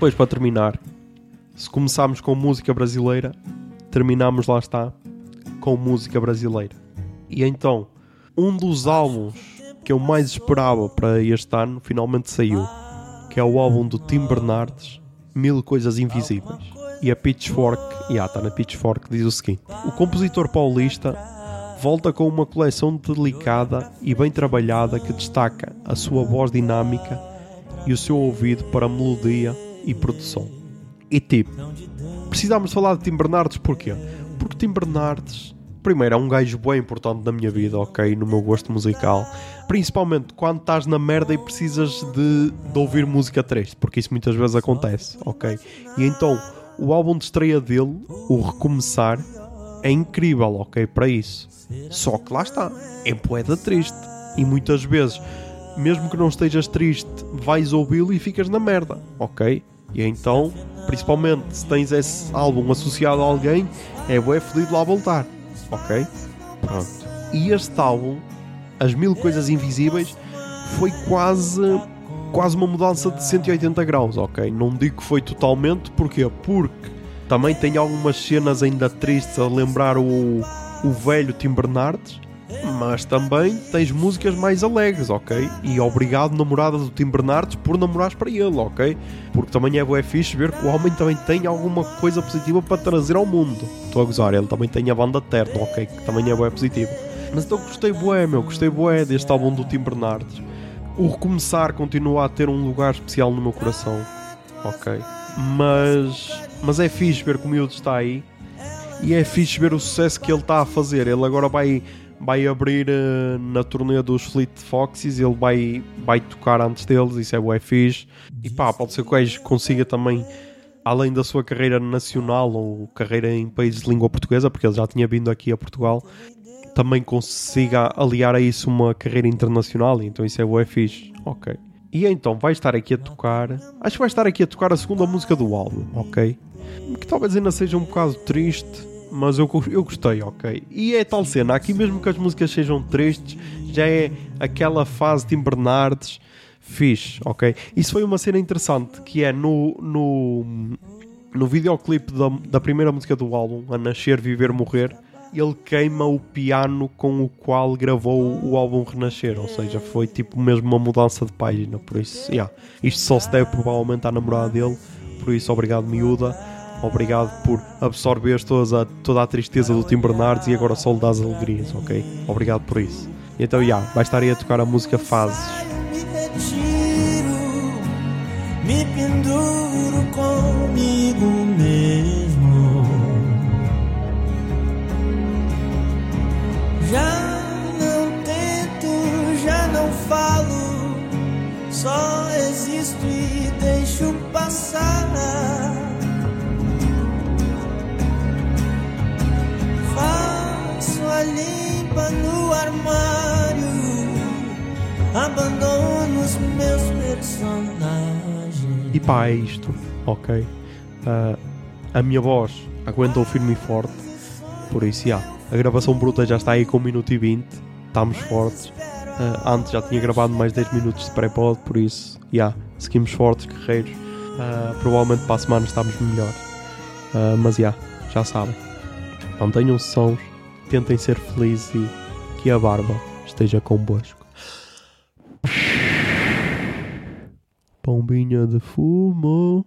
Depois, para terminar, se começarmos com música brasileira, terminamos, lá está, com música brasileira. E então, um dos álbuns que eu mais esperava para este ano finalmente saiu, que é o álbum do Tim Bernardes, Mil Coisas Invisíveis. E a Pitchfork, e yeah, está na Pitchfork, diz o seguinte: O compositor paulista volta com uma coleção delicada e bem trabalhada que destaca a sua voz dinâmica e o seu ouvido para a melodia e produção. E tipo, precisámos falar de Tim Bernardes porquê? Porque Tim Bernardes, primeiro, é um gajo bem importante na minha vida, ok? No meu gosto musical. Principalmente quando estás na merda e precisas de, de ouvir música triste, porque isso muitas vezes acontece, ok? E então, o álbum de estreia dele, o Recomeçar, é incrível, ok? Para isso. Só que lá está, é poeta triste. E muitas vezes mesmo que não estejas triste, vais ouvi-lo e ficas na merda, ok? E então, principalmente se tens esse álbum associado a alguém, é bué fodido lá voltar, ok? Pronto. E este álbum, As Mil Coisas Invisíveis, foi quase quase uma mudança de 180 graus, ok? Não digo que foi totalmente, porquê? Porque também tem algumas cenas ainda tristes a lembrar o, o velho Tim Bernardes, mas também tens músicas mais alegres, ok? E obrigado, namorada do Tim Bernardes, por namorares para ele, ok? Porque também é bué fixe ver que o homem também tem alguma coisa positiva para trazer ao mundo. Estou a gozar, ele também tem a banda Terno, ok? Que também é bué positivo. Mas então gostei bué, meu, gostei bué deste álbum do Tim Bernardes. O Recomeçar continua a ter um lugar especial no meu coração, ok? Mas mas é fixe ver que o miúdo está aí e é fixe ver o sucesso que ele está a fazer. Ele agora vai, vai abrir uh, na turnê dos Fleet Foxes, ele vai, vai tocar antes deles, isso é bué fixe. E pá, pode ser que o gajo consiga também, além da sua carreira nacional ou carreira em países de língua portuguesa, porque ele já tinha vindo aqui a Portugal, também consiga aliar a isso uma carreira internacional, então isso é bué fixe. Ok. E então vai estar aqui a tocar, acho que vai estar aqui a tocar a segunda música do álbum, ok? Que talvez ainda seja um bocado triste, mas eu, eu gostei, ok? E é tal cena, aqui mesmo que as músicas sejam tristes, já é aquela fase de Bernardes fixe, ok? Isso foi uma cena interessante, que é no, no, no videoclipe da, da primeira música do álbum, A Nascer, Viver, Morrer, ele queima o piano com o qual gravou o álbum Renascer, ou seja, foi tipo mesmo uma mudança de página, por isso, yeah, isto só se deve provavelmente à namorada dele, por isso obrigado miúda Obrigado por absorver toda a, toda a tristeza do Tim Bernardes e agora só lhe dás alegrias, ok? Obrigado por isso. Então, já, yeah, vai estar aí a tocar a música Fases. Me penduro comigo mesmo. Já não tento, já não falo, só existo e deixo passar. Limpa no armário, abandono os meus personagens. E pá, é isto, ok? Uh, a minha voz aguentou firme e forte, por isso, já. A gravação bruta já está aí com 1 minuto e 20, estamos fortes. Uh, antes já tinha gravado mais 10 minutos de pré-pod, por isso, já, seguimos fortes, guerreiros. Uh, provavelmente para a semana estamos melhor. Mas já, já sabem. Mantenham-se sons, tentem ser felizes e que a barba esteja convosco. Pombinha de fumo.